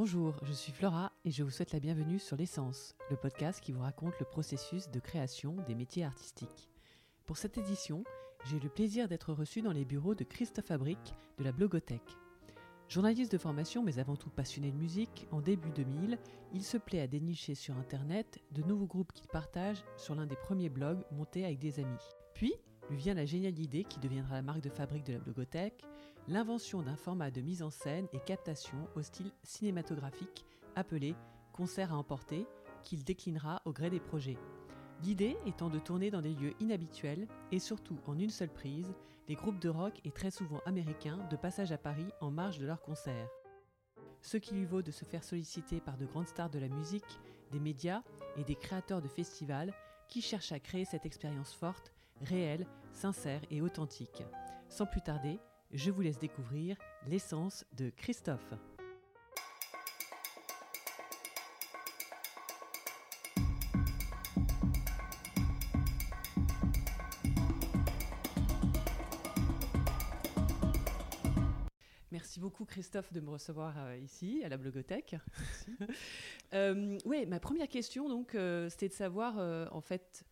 Bonjour, je suis Flora et je vous souhaite la bienvenue sur L'essence, le podcast qui vous raconte le processus de création des métiers artistiques. Pour cette édition, j'ai le plaisir d'être reçu dans les bureaux de Christophe Fabric de la Blogothèque. Journaliste de formation mais avant tout passionné de musique, en début 2000, il se plaît à dénicher sur Internet de nouveaux groupes qu'il partage sur l'un des premiers blogs montés avec des amis. Puis, lui vient la géniale idée qui deviendra la marque de fabrique de la Blogothèque, l'invention d'un format de mise en scène et captation au style cinématographique appelé concert à emporter, qu'il déclinera au gré des projets. L'idée étant de tourner dans des lieux inhabituels et surtout en une seule prise, les groupes de rock et très souvent américains de passage à Paris en marge de leurs concerts. Ce qui lui vaut de se faire solliciter par de grandes stars de la musique, des médias et des créateurs de festivals qui cherchent à créer cette expérience forte, réelle, sincère et authentique. Sans plus tarder, je vous laisse découvrir l'essence de Christophe. Merci beaucoup Christophe de me recevoir euh, ici à la blogothèque. euh, oui, ma première question donc euh, c'était de savoir en fait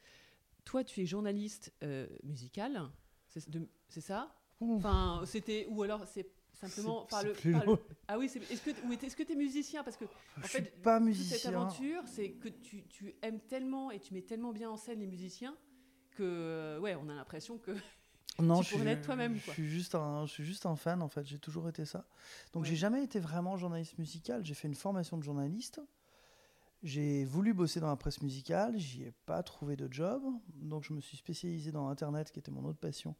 toi tu es journaliste musical, c'est ça? Enfin c'était ou alors c'est simplement par le, par le-. Ah oui, est-ce que ou est-ce que tu es musicien? Parce que en Je fait suis pas musicien. cette aventure c'est que tu, tu aimes tellement et tu mets tellement bien en scène les musiciens que ouais, on a l'impression que Non, Tu je pourrais suis, toi-même, Je suis juste un, je suis juste un fan en fait. J'ai toujours été ça. Donc Ouais. j'ai jamais été vraiment journaliste musical. J'ai fait une formation de journaliste. J'ai voulu bosser dans la presse musicale. J'y ai pas trouvé de job. Donc je me suis spécialisé dans Internet, qui était mon autre passion.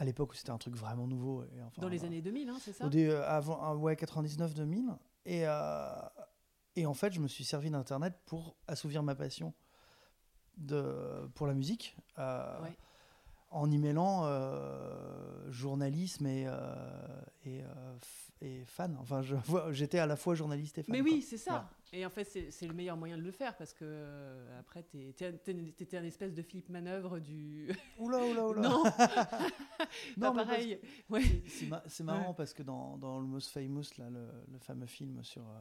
À l'époque où c'était un truc vraiment nouveau. Et enfin, dans les années 2000 hein, c'est ça Au euh, avant, euh, ouais, 99-2000. Et, euh, et en fait, je me suis servi d'Internet pour assouvir ma passion de, pour la musique. Ouais. En y mêlant euh, journalisme et, euh, et, euh, et fan. Enfin, j'étais à la fois journaliste et fan. Mais oui, c'est ça. Et en fait, c'est le meilleur moyen de le faire parce que euh, après, t'étais un espèce de Philippe Manœuvre du. Oula, oula, oula. non, Non, pas pareil. Ouais. C'est- C'est ma- c'est marrant Ouais. parce que dans, dans Almost Famous, là, le, le fameux film sur, euh,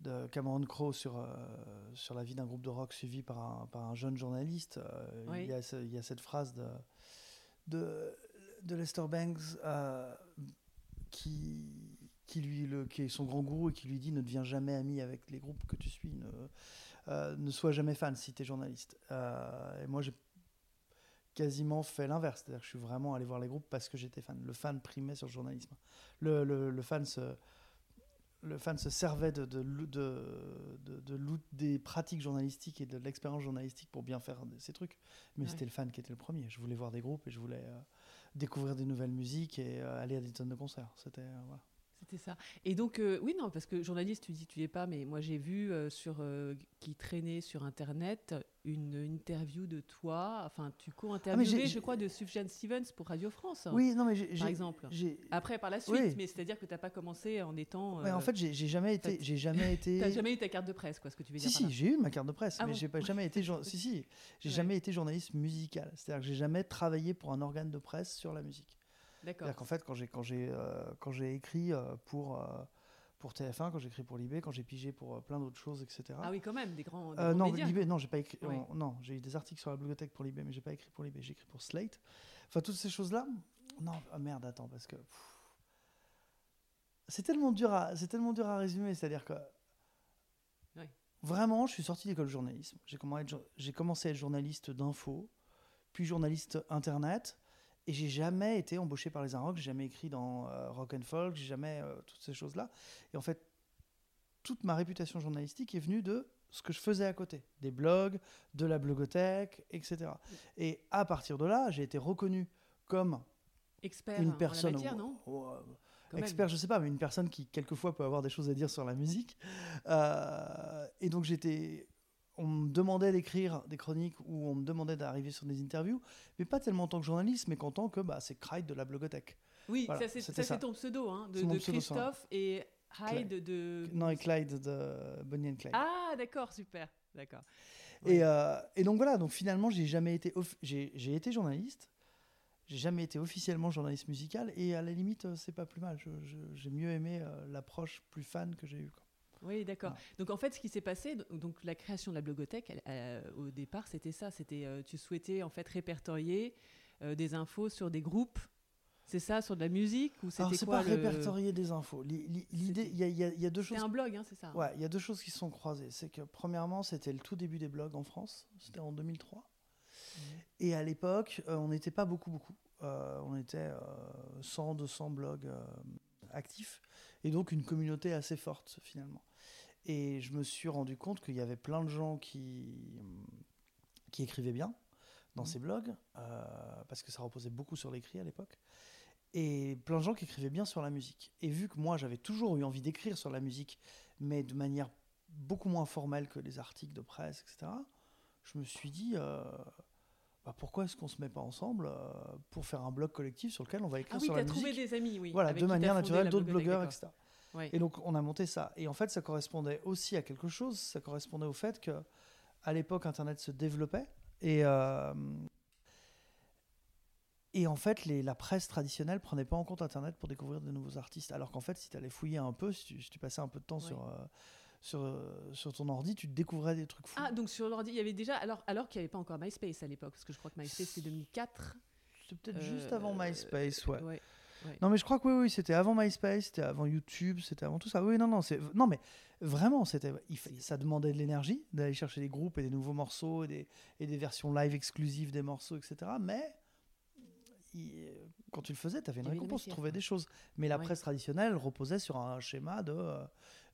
de Cameron Crowe sur, euh, sur la vie d'un groupe de rock suivi par un, par un jeune journaliste, euh, Oui. il, y a ce- il y a cette phrase de, de, de Lester Banks qui, qui, lui, le, qui est son grand gourou et qui lui dit ne deviens jamais ami avec les groupes que tu suis, ne, euh, ne sois jamais fan si tu es journaliste. Euh, et moi, j'ai quasiment fait l'inverse. C'est-à-dire que je suis vraiment allé voir les groupes parce que j'étais fan. Le fan primait sur le journalisme. Le, le, le fan se le fan se servait de, de, de, de, des pratiques journalistiques et de l'expérience journalistique pour bien faire ces trucs. Mais Ouais. c'était le fan qui était le premier. Je voulais voir des groupes et je voulais euh, découvrir des nouvelles musiques et euh, aller à des tonnes de concerts. C'était euh, voilà. C'était ça. Et donc, euh, oui, non, parce que journaliste, tu dis tu es pas, mais moi j'ai vu euh, sur euh, qui traînait sur internet une interview de toi. Enfin, tu Ah, j'ai- je j'ai- crois, de Sufjan Stevens pour Radio France. Oui, non mais j'ai- par exemple. Après, par la suite, Oui. mais c'est-à-dire que tu n'as pas commencé en étant. ouais, en fait j'ai jamais été j'ai jamais été T'as jamais eu ta carte de presse, quoi, ce que tu veux Si, dire. si, là. j'ai eu ma carte de presse, Ah mais bon j'ai pas jamais été. si, si, j'ai Ouais. jamais été journaliste musical. C'est-à-dire que j'ai jamais travaillé pour un organe de presse sur la musique. D'accord. Qu'en fait, quand j'ai quand j'ai euh, quand j'ai écrit euh, pour euh, pour TF1, quand j'ai écrit pour Libé, quand j'ai pigé pour plein d'autres choses, etc. Ah oui, quand même, des grands, des Euh, grands non, médias. Libé, non, j'ai pas écrit. On- non, j'ai eu des articles sur la bibliothèque pour Libé, mais j'ai pas écrit pour Libé. J'ai écrit pour Slate. Enfin, toutes ces choses-là. Non, ah, merde, attends, parce que c'est tellement dur à, c'est tellement dur à résumer. C'est-à-dire que vraiment, je suis sorti d'école de journalisme. J'ai commencé à être journaliste d'info, puis journaliste internet. Et j'ai jamais été embauché par les Inrocks, j'ai jamais écrit dans euh, Rock and Folk, j'ai jamais euh, toutes ces choses-là. Et en fait, toute ma réputation journalistique est venue de ce que je faisais à côté, des blogs, de la blogothèque, etc. Et à partir de là, j'ai été reconnu comme Expert une personne, matière, non euh, même. expert, je sais pas, mais une personne qui quelquefois peut avoir des choses à dire sur la musique. Euh, et donc j'étais, on me demandait d'écrire des chroniques ou on me demandait d'arriver sur des interviews, mais pas tellement en tant que journaliste, mais qu'en tant que bah, c'est Clyde de la blogothèque. Oui, Voilà, ça c'est ton pseudo, hein, de. Christophe et Hyde de. Non, et Clyde de Bonnie and Clyde. Ah, d'accord, super, d'accord. Et, euh, et donc voilà, donc finalement, j'ai jamais été, j'ai été journaliste. j'ai jamais été officiellement journaliste musical et à la limite, euh, c'est pas plus mal. J'ai mieux aimé euh, l'approche plus fan que j'ai eue. quoi. Oui, d'accord. Donc en fait, ce qui s'est passé, donc la création de la blogothèque, elle- au départ, c'était ça. C'était euh, tu souhaitais en fait répertorier euh, des infos sur des groupes. C'est ça, sur de la musique ou c'était c'est pas le- répertorier des infos. Li- li- L'idée, il y, a- y y deux choses. C'était un blog, hein, c'est ça. Ouais, il y a deux choses qui se sont croisées. C'est que premièrement, c'était le tout début des blogs en France. C'était en 2003. Mhm. Et à l'époque, euh, on n'était pas beaucoup, beaucoup. On était euh, 100, 200 blogs actifs. Et donc une communauté assez forte, finalement. Et je me suis rendu compte qu'il y avait plein de gens qui, qui écrivaient bien dans Mhm. ces blogs, euh, parce que ça reposait beaucoup sur l'écrit à l'époque. Et plein de gens qui écrivaient bien sur la musique. Et vu que moi, j'avais toujours eu envie d'écrire sur la musique, mais de manière beaucoup moins formelle que les articles de presse, etc., je me suis dit, euh, bah, pourquoi est-ce qu'on se met pas ensemble euh, pour faire un blog collectif sur lequel on va écrire Ah oui, sur la as trouvé musique des amis, oui. Voilà, avec de manière naturelle, d'autres blogueurs, etc. Et donc, on a monté ça. Et en fait, ça correspondait aussi à quelque chose. Ça correspondait au fait que, à l'époque, Internet se développait. Et, euh, et en fait, les, la presse traditionnelle prenait pas en compte Internet pour découvrir de nouveaux artistes. Alors qu'en fait, si tu allais fouiller un peu, si tu, si tu passais un peu de temps sur, euh, sur, euh, sur ton ordi, tu découvrais des trucs fous. Ah, donc sur l'ordi, il y avait déjà. Alors, alors qu'il n'y avait pas encore MySpace à l'époque, parce que je crois que MySpace c'est 2004. C'était peut-être euh, juste avant MySpace, ouais. ouais. Non, mais je crois que oui, oui, c'était avant MySpace, c'était avant YouTube, c'était avant tout ça. Oui, non, non, c'est non, mais vraiment, c'était, ça demandait de l'énergie d'aller chercher des groupes et des nouveaux morceaux et des, et des versions live exclusives des morceaux, etc. Mais il- quand tu le faisais, tu avais une récompense, tu trouvais des choses. Mais la Ouais. presse traditionnelle reposait sur un schéma de euh,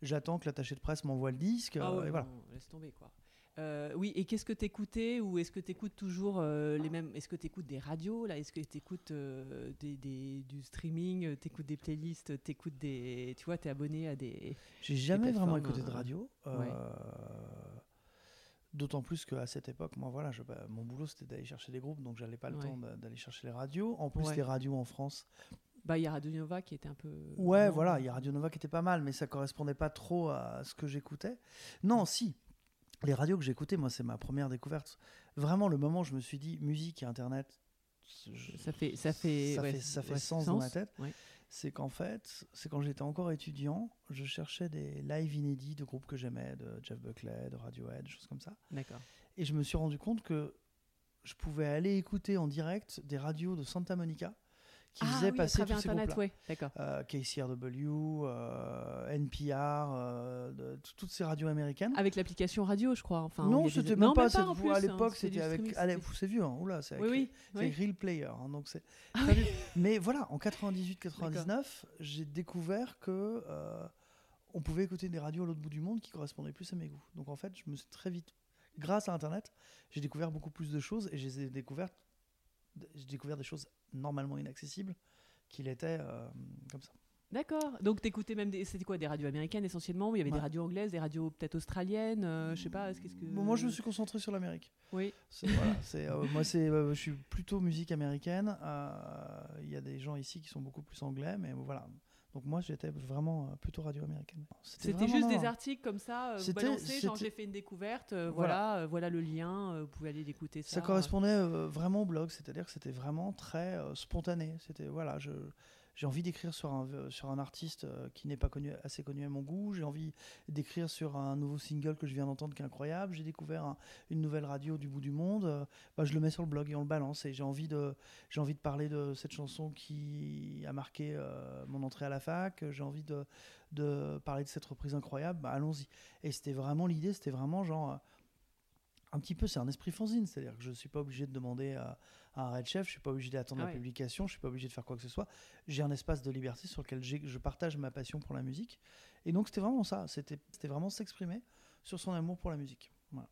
j'attends que l'attaché de presse m'envoie le disque. Ah euh, ouais, et voilà. laisse tomber quoi. Euh, oui, et qu'est-ce que tu écoutais ou est-ce que tu écoutes toujours euh, les mêmes Est-ce que tu écoutes des radios là Est-ce que tu écoutes des, des- du streaming Tu écoutes des playlists Tu écoutes des. Tu vois, tu es abonné à des. J'ai jamais vraiment écouté de euh, radio. ouais. euh, D'autant plus qu'à cette époque, moi, voilà, je- bah, mon boulot c'était d'aller chercher des groupes, donc j'avais pas le Ouais. temps d'a- d'aller chercher les radios. En plus, Ouais. les radios en France, Bah, il y a Radio Nova qui était un peu. ouais, non, voilà, il y a Radio Nova qui était pas mal, mais ça correspondait pas trop à ce que j'écoutais. Non, si, les radios que j'écoutais, moi, c'est ma première découverte. Vraiment, le moment où je me suis dit musique et Internet, je- Ça fait, ça fait, ça ouais, fait, ça fait ouais, sens dans ma tête. Ouais. c'est qu'en fait, c'est quand j'étais encore étudiant, je cherchais des lives inédits de groupes que j'aimais, de Jeff Buckley, de Radiohead, des choses comme ça. D'accord. Et je me suis rendu compte que je pouvais aller écouter en direct des radios de Santa Monica qui ah, faisaient oui, passer tous ces Internet, ouais, d'accord. Euh, KCRW, euh, NPR, euh, de- toutes ces radios américaines. Avec l'application radio, je crois. Enfin, non, a des- c'était non, même pas, en cette- plus, à hein, l'époque, c'était avec. allez, c'était- c'est vieux, hein, oula, c'est avec, Oui, oui. avec Real Player. hein, donc c'est Ah. Mais voilà, en 98-99, j'ai découvert que euh, on pouvait écouter des radios à l'autre bout du monde qui correspondaient plus à mes goûts. Donc en fait, je me suis très vite, grâce à Internet, j'ai découvert beaucoup plus de choses et j'ai découvert, j'ai découvert des choses normalement inaccessibles qu'il était euh, comme ça. D'accord. Donc t'écoutais même des, c'était quoi des radios américaines essentiellement ou il y avait Ouais. des radios anglaises, des radios peut-être australiennes, euh, je sais pas. Qu'est-ce que Bon, moi, je me suis concentré sur l'Amérique. Oui. C'est- voilà, c'est, euh, moi, c'est, euh, je suis plutôt musique américaine. Il y a des gens ici qui sont beaucoup plus anglais, mais voilà. Donc moi, j'étais vraiment euh, plutôt radio américaine. C'était juste des articles comme ça, euh, vous C'était- balancez, genre j'ai fait une découverte, euh, Voilà. voilà, euh, voilà le lien, euh, vous pouvez aller l'écouter ça. Ça correspondait euh, vraiment au blog, c'est-à-dire que c'était vraiment très euh, spontané. C'était voilà, je j'ai envie d'écrire sur un euh, sur un artiste euh, qui n'est pas connu assez connu à mon goût. J'ai envie d'écrire sur un nouveau single que je viens d'entendre qui est incroyable. J'ai découvert un- une nouvelle radio du bout du monde. euh, bah, je le mets sur le blog et on le balance. Et j'ai envie de j'ai envie de parler de cette chanson qui a marqué mon entrée à la fac. J'ai envie de de parler de cette reprise incroyable. Bah, allons-y. Et c'était vraiment l'idée. C'était vraiment genre un petit peu, c'est un esprit fanzine, c'est-à-dire que je ne suis pas obligé de demander à un red chef, je ne suis pas obligé d'attendre Ah la publication, je ne suis pas obligé de faire quoi que ce soit. J'ai un espace de liberté sur lequel je partage ma passion pour la musique. Et donc c'était vraiment ça, c'était vraiment s'exprimer sur son amour pour la musique. Voilà.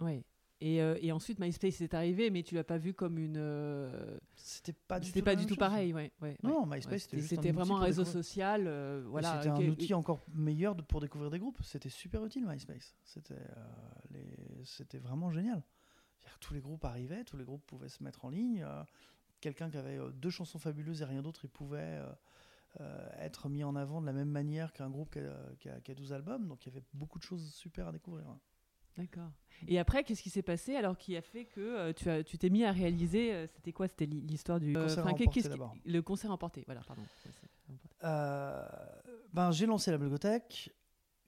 Ouais. Et, euh, et ensuite MySpace est arrivé, mais tu l'as pas vu comme une. euh, C'était pas du C'était tout, pas la du même tout chose. pareil, ouais. ouais, Non, ouais. MySpace, c'était juste C'était vraiment un réseau découvrir. social, euh, voilà. C'était un outil encore meilleur de- pour découvrir des groupes. C'était super utile MySpace. C'était les- c'était vraiment génial. Tous les groupes arrivaient, tous les groupes pouvaient se mettre en ligne. euh, Quelqu'un qui avait euh, deux chansons fabuleuses et rien d'autre, il pouvait euh, être mis en avant de la même manière qu'un groupe qui a, qui a- qui a 12 albums. Donc il y avait beaucoup de choses super à découvrir. ouais. D'accord. Et après, qu'est-ce qui s'est passé alors qui a fait que euh, tu as, tu t'es mis à réaliser euh, C'était quoi? C'était l'hi- l'histoire du concert emporté qu'est-ce qui-. Le concert emporté. Voilà, pardon. Ben, j'ai lancé la blogothèque,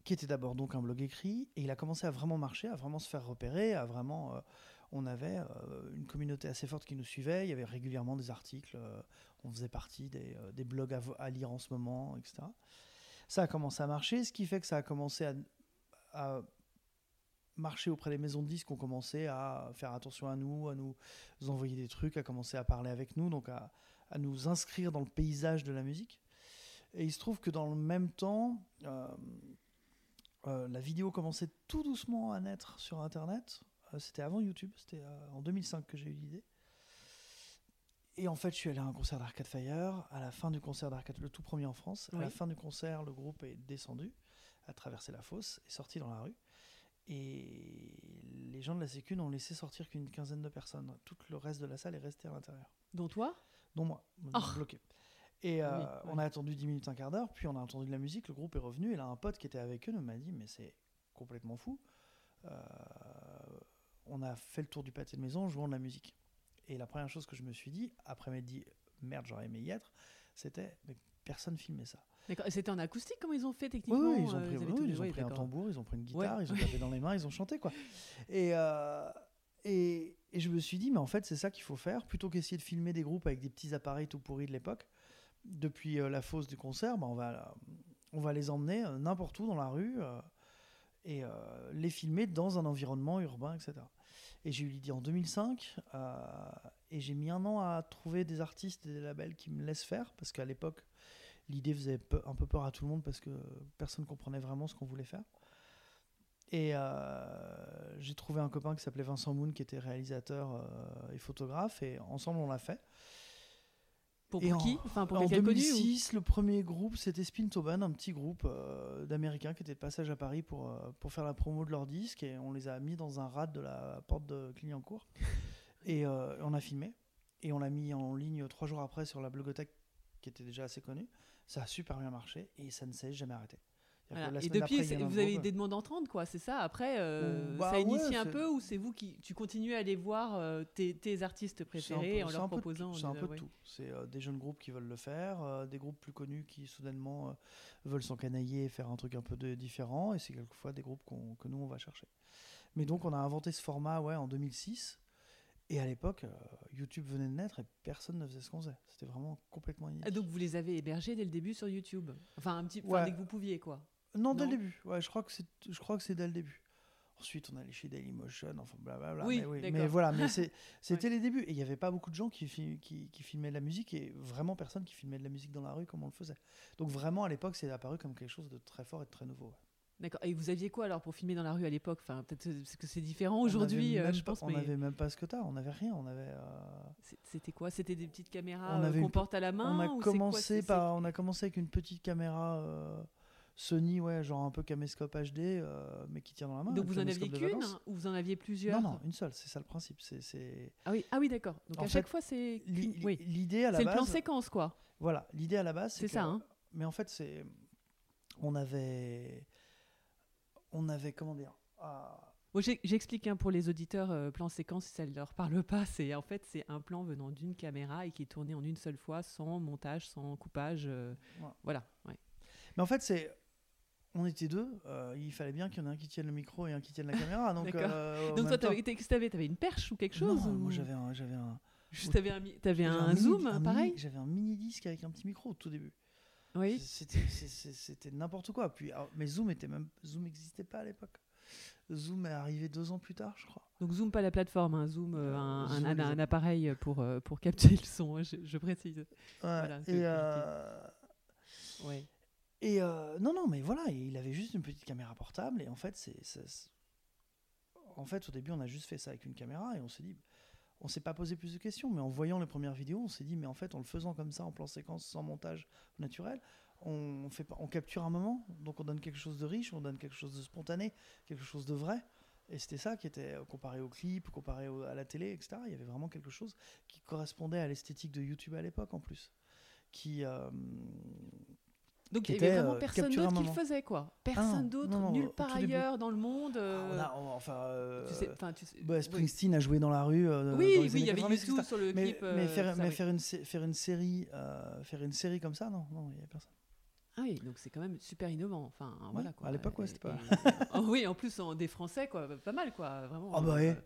qui était d'abord donc un blog écrit, et il a commencé à vraiment marcher, à vraiment se faire repérer, à vraiment. On avait euh, une communauté assez forte qui nous suivait, il y avait régulièrement des articles, euh, on faisait partie des, euh, des blogs à, lire en ce moment, etc. Ça a commencé à marcher, ce qui fait que ça a commencé à, marcher auprès des maisons de disques, ont commencé à faire attention à nous, à nous envoyer des trucs, à commencer à parler avec nous, donc à, à nous inscrire dans le paysage de la musique. Et il se trouve que dans le même temps, la vidéo commençait tout doucement à naître sur Internet. Euh, c'était avant YouTube, c'était euh, en 2005 que j'ai eu l'idée. Et en fait, je suis allé à un concert d'Arcade Fire. À la fin du concert d'Arcade, le tout premier en France, à la fin du concert, le groupe est descendu, a traversé la fosse, est sorti dans la rue. Et les gens de la Sécu n'ont laissé sortir qu'une quinzaine de personnes. Tout le reste de la salle est resté à l'intérieur Dont toi? Dont moi, Oh. bloqué. Et euh, Oui, on a attendu 10 minutes, un quart d'heure, puis on a entendu de la musique, le groupe est revenu, et là un pote qui était avec eux nous m'a dit mais c'est complètement fou. Euh, on a fait le tour du pâté de maison en jouant de la musique. Et la première chose que je me suis dit, après m'être dit merde j'aurais aimé y être, c'était mais personne filmait ça. C'était en acoustique Comment ils ont fait techniquement oui, ils ont euh, pris, avaient oui, tout- ils ont oui, pris un tambour, ils ont pris une Ouais. guitare, ils ont tapé dans les mains, ils ont chanté quoi. Et, euh, et, et je me suis dit, mais en fait, c'est ça qu'il faut faire, plutôt qu'essayer de filmer des groupes avec des petits appareils tout pourris de l'époque. Depuis euh, la fosse du concert, bah, on, va, on va les emmener n'importe où dans la rue et les filmer dans un environnement urbain, etc. Et j'ai eu l'idée en 2005 euh, et j'ai mis un an à trouver des artistes et des labels qui me laissent faire parce qu'à l'époque, l'idée faisait un peu peur à tout le monde parce que personne comprenait vraiment ce qu'on voulait faire. Et euh, j'ai trouvé un copain qui s'appelait Vincent Moon, qui était réalisateur euh, et photographe, et ensemble on l'a fait. Pour, Et pour en- qui Enfin, pour en quelqu'un de connu ou- 2006, le premier groupe, c'était Spintoban, un petit groupe euh, d'Américains qui était de passage à Paris pour, euh, pour faire la promo de leur disque, et on les a mis dans un rad de la porte de Clignancourt. Et euh, on a filmé, et on l'a mis en ligne trois jours après sur la blogothèque qui était déjà assez connue. Ça a super bien marché, et ça ne s'est jamais arrêté. Voilà. Et depuis, un vous avez des demandes entrantes, quoi, c'est ça? Après, euh, bah ça ouais, initie un c'est- peu ou c'est vous qui tu continues à aller voir euh, tes, tes artistes un préférés peu- en leur un proposant C'est un peu de ouais. tout. C'est euh, des jeunes groupes qui veulent le faire, euh, des groupes plus connus qui soudainement veulent s'encanailler et faire un truc un peu de- différent, et c'est quelquefois des groupes que nous on va chercher. Mais donc on a inventé ce format ouais, en 2006, et à l'époque, euh, YouTube venait de naître et personne ne faisait ce qu'on faisait. C'était vraiment complètement inédit. Ah, donc vous les avez hébergés dès le début sur YouTube? Enfin, un petit, Ouais. dès que vous pouviez, quoi. Non, dès le début. Ouais, je crois que c'est, je crois que c'est dès le début. Ensuite, on allait chez Dailymotion, enfin blablabla. Oui, mais, oui, mais voilà, mais c'était les débuts. Et il n'y avait pas beaucoup de gens qui, qui, qui filmaient de la musique et vraiment personne qui filmait de la musique dans la rue comme on le faisait. Donc vraiment, à l'époque, c'est apparu comme quelque chose de très fort et de très nouveau. ouais. D'accord. Et vous aviez quoi alors pour filmer dans la rue à l'époque? Enfin, peut-être euh, parce que c'est différent aujourd'hui, euh, je pense. On mais n'avait même pas ce que t'as, on n'avait rien. On avait. euh, c'était quoi? C'était des petites caméras euh, qu'on une- porte à la main on a ou c'est quoi? commencé par, on a commencé avec une petite caméra euh, Sony, ouais, genre un peu caméscope HD, euh, mais qui tient dans la main. Donc vous en aviez qu'une ou vous en aviez plusieurs Non, non, une seule. C'est ça le principe. C'est. Ah oui, ah oui d'accord. Donc En à fait, chaque fois, c'est oui. L'idée à la c'est le base. plan séquence, quoi. Voilà, l'idée à la base, c'est ça, hein. Mais en fait, c'est. On avait. On avait, comment dire ah, Bon, J'explique hein, pour les auditeurs, euh, plan séquence, si ça ne leur parle pas, c'est en fait c'est un plan venant d'une caméra et qui est tourné en une seule fois, sans montage, sans coupage. euh. Voilà. ouais. Mais en fait, c'est. On était deux, euh, il fallait bien qu'il y en ait un qui tienne le micro et un qui tienne la caméra. Donc, euh, Donc toi, t'avais- t'avais T'avais une perche ou quelque chose Non, ou- moi j'avais un, j'avais un, Juste, t'avais un, t'avais un, mini- zoom, un pareil mini- J'avais un mini disque avec un petit micro au tout début. Oui. C'était, n'importe quoi. Puis, alors, mais Zoom était même, Zoom n'existait pas à l'époque. Zoom est arrivé deux ans plus tard, je crois. Donc zoom pas la plateforme, hein, zoom euh, Euh, un, Zoom, un- appareil pour, pour capter le son, je, je précise. Ouais, Voilà, et euh, Ouais. Et euh, non, non, mais voilà, il avait juste une petite caméra portable et en fait, c'est, en fait, au début, on a juste fait ça avec une caméra et on s'est dit, on s'est pas posé plus de questions, mais en voyant les premières vidéos, on s'est dit, mais en fait, en le faisant comme ça, en plan séquence, sans montage naturel, on fait on capture un moment, donc on donne quelque chose de riche, on donne quelque chose de spontané, quelque chose de vrai. Et c'était ça qui était euh, comparé au clip, comparé à la télé, etc. Il y avait vraiment quelque chose qui correspondait à l'esthétique de YouTube à l'époque en plus, qui euh, Donc il y avait vraiment euh, personne d'autre qui le faisait, quoi. non, Personne non, d'autre, nulle part tout début. ailleurs dans le monde. euh, Ah, on a- on- enfin, euh, tu sais, tu sais- bah, oui. Springsteen a joué dans la rue. euh, Oui, dans oui, il y avait 90, YouTube sur le Mais, clip. mais euh, faire, ça, mais oui. faire, une, faire une série, euh, faire une série comme ça, non, non, il y avait personne. Ah oui, donc c'est quand même super innovant. Enfin, voilà quoi. à l'époque, ouais, c'était pas- et- oh oui, en plus en des Français, quoi, pas mal, quoi, vraiment. Ah bah euh, ouais.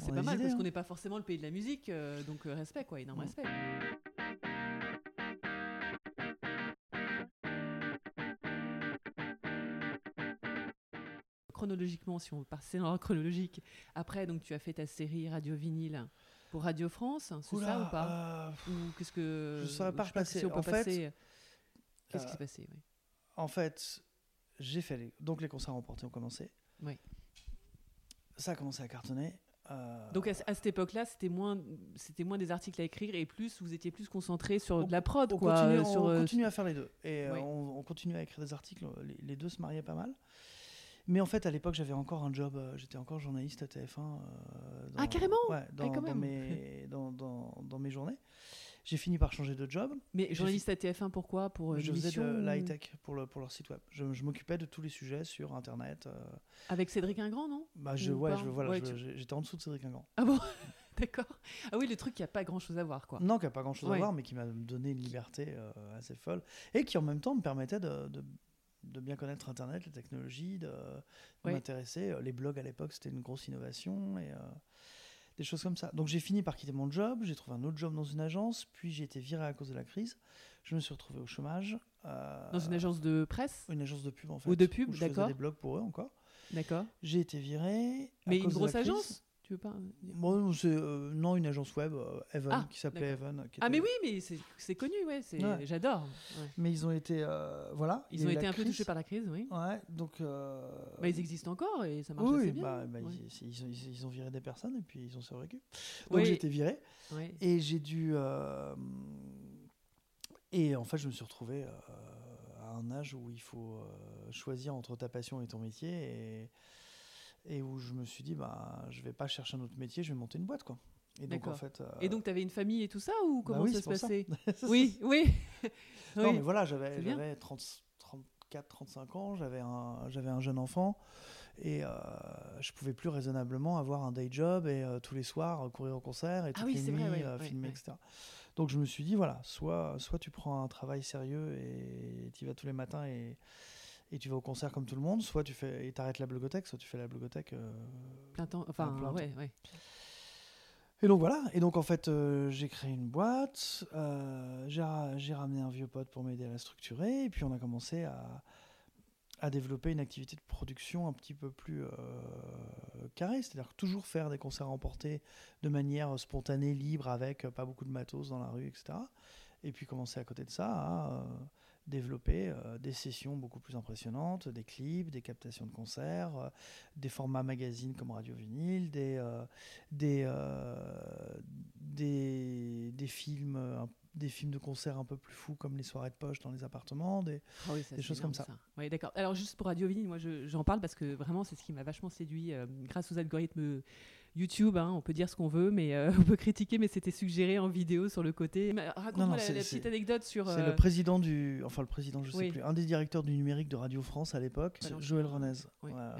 c'est a pas mal idées, parce hein. qu'on n'est pas forcément le pays de la musique, euh, donc euh, respect, quoi, énorme Mm. respect. Chronologiquement, si on veut passer dans l'ordre chronologique, après, donc tu as fait ta série Radio Vinyle pour Radio France, c'est ça ou pas euh, Ou qu'est-ce que Je saurais pas sais si En fait, passer. Qu'est-ce qui euh, s'est passé oui. En fait, j'ai fait les... donc les concerts remportés ont commencé. Oui. Ça a commencé à cartonner. euh, Donc à, à cette époque-là, c'était moins, c'était moins des articles à écrire et plus vous étiez plus concentré sur de la prod, on quoi. continue, euh, sur, on euh, continue à faire les deux. Et euh, Oui. on, on continue à écrire des articles. Les, les deux se mariaient pas mal. Mais en fait, à l'époque, j'avais encore un job. euh, J'étais encore journaliste à TF1. euh, dans- Ah, carrément Ouais, dans, dans mes, dans, dans- dans mes journées. J'ai fini par changer de job. Mais journaliste à TF1, pourquoi? Pour euh, je faisais de ou- l'high-tech pour, le, pour leur site web. Je, je m'occupais de tous les sujets sur Internet. Avec Cédric Ingrand, non? Bah, je, Ou ouais, je, voilà, Ouais, tu- j'étais en dessous de Cédric Ingrand. Ah bon? D'accord. Ah oui, le truc qui a pas grand-chose à voir, quoi. Non, qui n'a pas grand-chose Ouais. à voir, mais qui m'a donné une liberté euh, assez folle. Et qui en même temps me permettait de, de- de bien connaître Internet, les technologies, de, m'intéresser. Euh, Les blogs à l'époque, c'était une grosse innovation. Et, euh, des choses comme ça. Donc j'ai fini par quitter mon job, j'ai trouvé un autre job dans une agence, puis j'ai été viré à cause de la crise. Je me suis retrouvé au chômage. euh, Dans une agence de presse? une agence de pub en fait. Ou de pub, d'accord. des blogs pour eux encore. D'accord. J'ai été viré. à Mais une de la grosse crise. Tu veux pas Bon, non, c'est, euh, non, une agence web, euh, Evan, Ah, qui s'appelait Evan. qui Ah, mais oui, mais c'est connu, ouais. Ouais. J'adore. ouais. Mais ils ont été. euh, voilà. Ils ont été un peu touchés par la crise, oui. Ouais, donc. euh, Bah, ils existent encore et ça marche oui, assez bien. bah, bah, ouais. ils, ils ont, ils- ils ont viré des personnes et puis ils ont survécu. Donc Oui. j'ai été viré et j'ai dû. euh, et en fait, je me suis retrouvé euh, à un âge où il faut euh, choisir entre ta passion et ton métier et, et où je me suis dit, bah, je vais pas chercher un autre métier, je vais monter une boîte, quoi. Et donc en fait. euh, Et donc, tu avais une famille et tout ça ou bah comment oui, ça se passait? Ça. Oui, oui. Non, Oui. mais voilà, j'avais, C'est bien. j'avais 30, 34, 35 ans, j'avais un, j'avais un jeune enfant et euh, je pouvais plus raisonnablement avoir un day job et euh, tous les soirs euh, courir au concert et toutes Ah oui, les nuits vrai, ouais, ouais, filmer, ouais. etc. Donc je me suis dit, voilà, soit, soit tu prends un travail sérieux et tu y vas tous les matins et, et tu vas au concert comme tout le monde, soit tu fais, et t'arrêtes la blogothèque, soit tu fais la blogothèque. euh, Plein temps. Enfin, plein ouais, ouais. et donc voilà, et donc en fait euh, j'ai créé une boîte, euh, j'ai ra- j'ai ramené un vieux pote pour m'aider à la structurer, et puis on a commencé à, à développer une activité de production un petit peu plus carrée, c'est-à-dire toujours faire des concerts emportés de manière spontanée, libre, avec pas beaucoup de matos dans la rue, etc. Et puis commencer à côté de ça à développer euh, des sessions beaucoup plus impressionnantes, des clips, des captations de concerts, euh, des formats magazines comme Radio Vinyle, des, euh, des, des, des films, des films de concert un peu plus fous comme les soirées de poche dans les appartements. Des... Ah oui, ça, Des c'est choses comme ça. Oui, d'accord. Alors, juste pour Radio Vinyle, moi, je- j'en parle parce que vraiment, c'est ce qui m'a vachement séduit euh, grâce aux algorithmes YouTube. hein, on peut dire ce qu'on veut, mais euh, on peut critiquer, mais c'était suggéré en vidéo sur le côté. Mais Raconte-moi la, la petite anecdote sur. C'est euh, le président du, enfin le président, je sais oui. plus, un des directeurs du numérique de Radio France à l'époque, Joël Renez, oui, euh,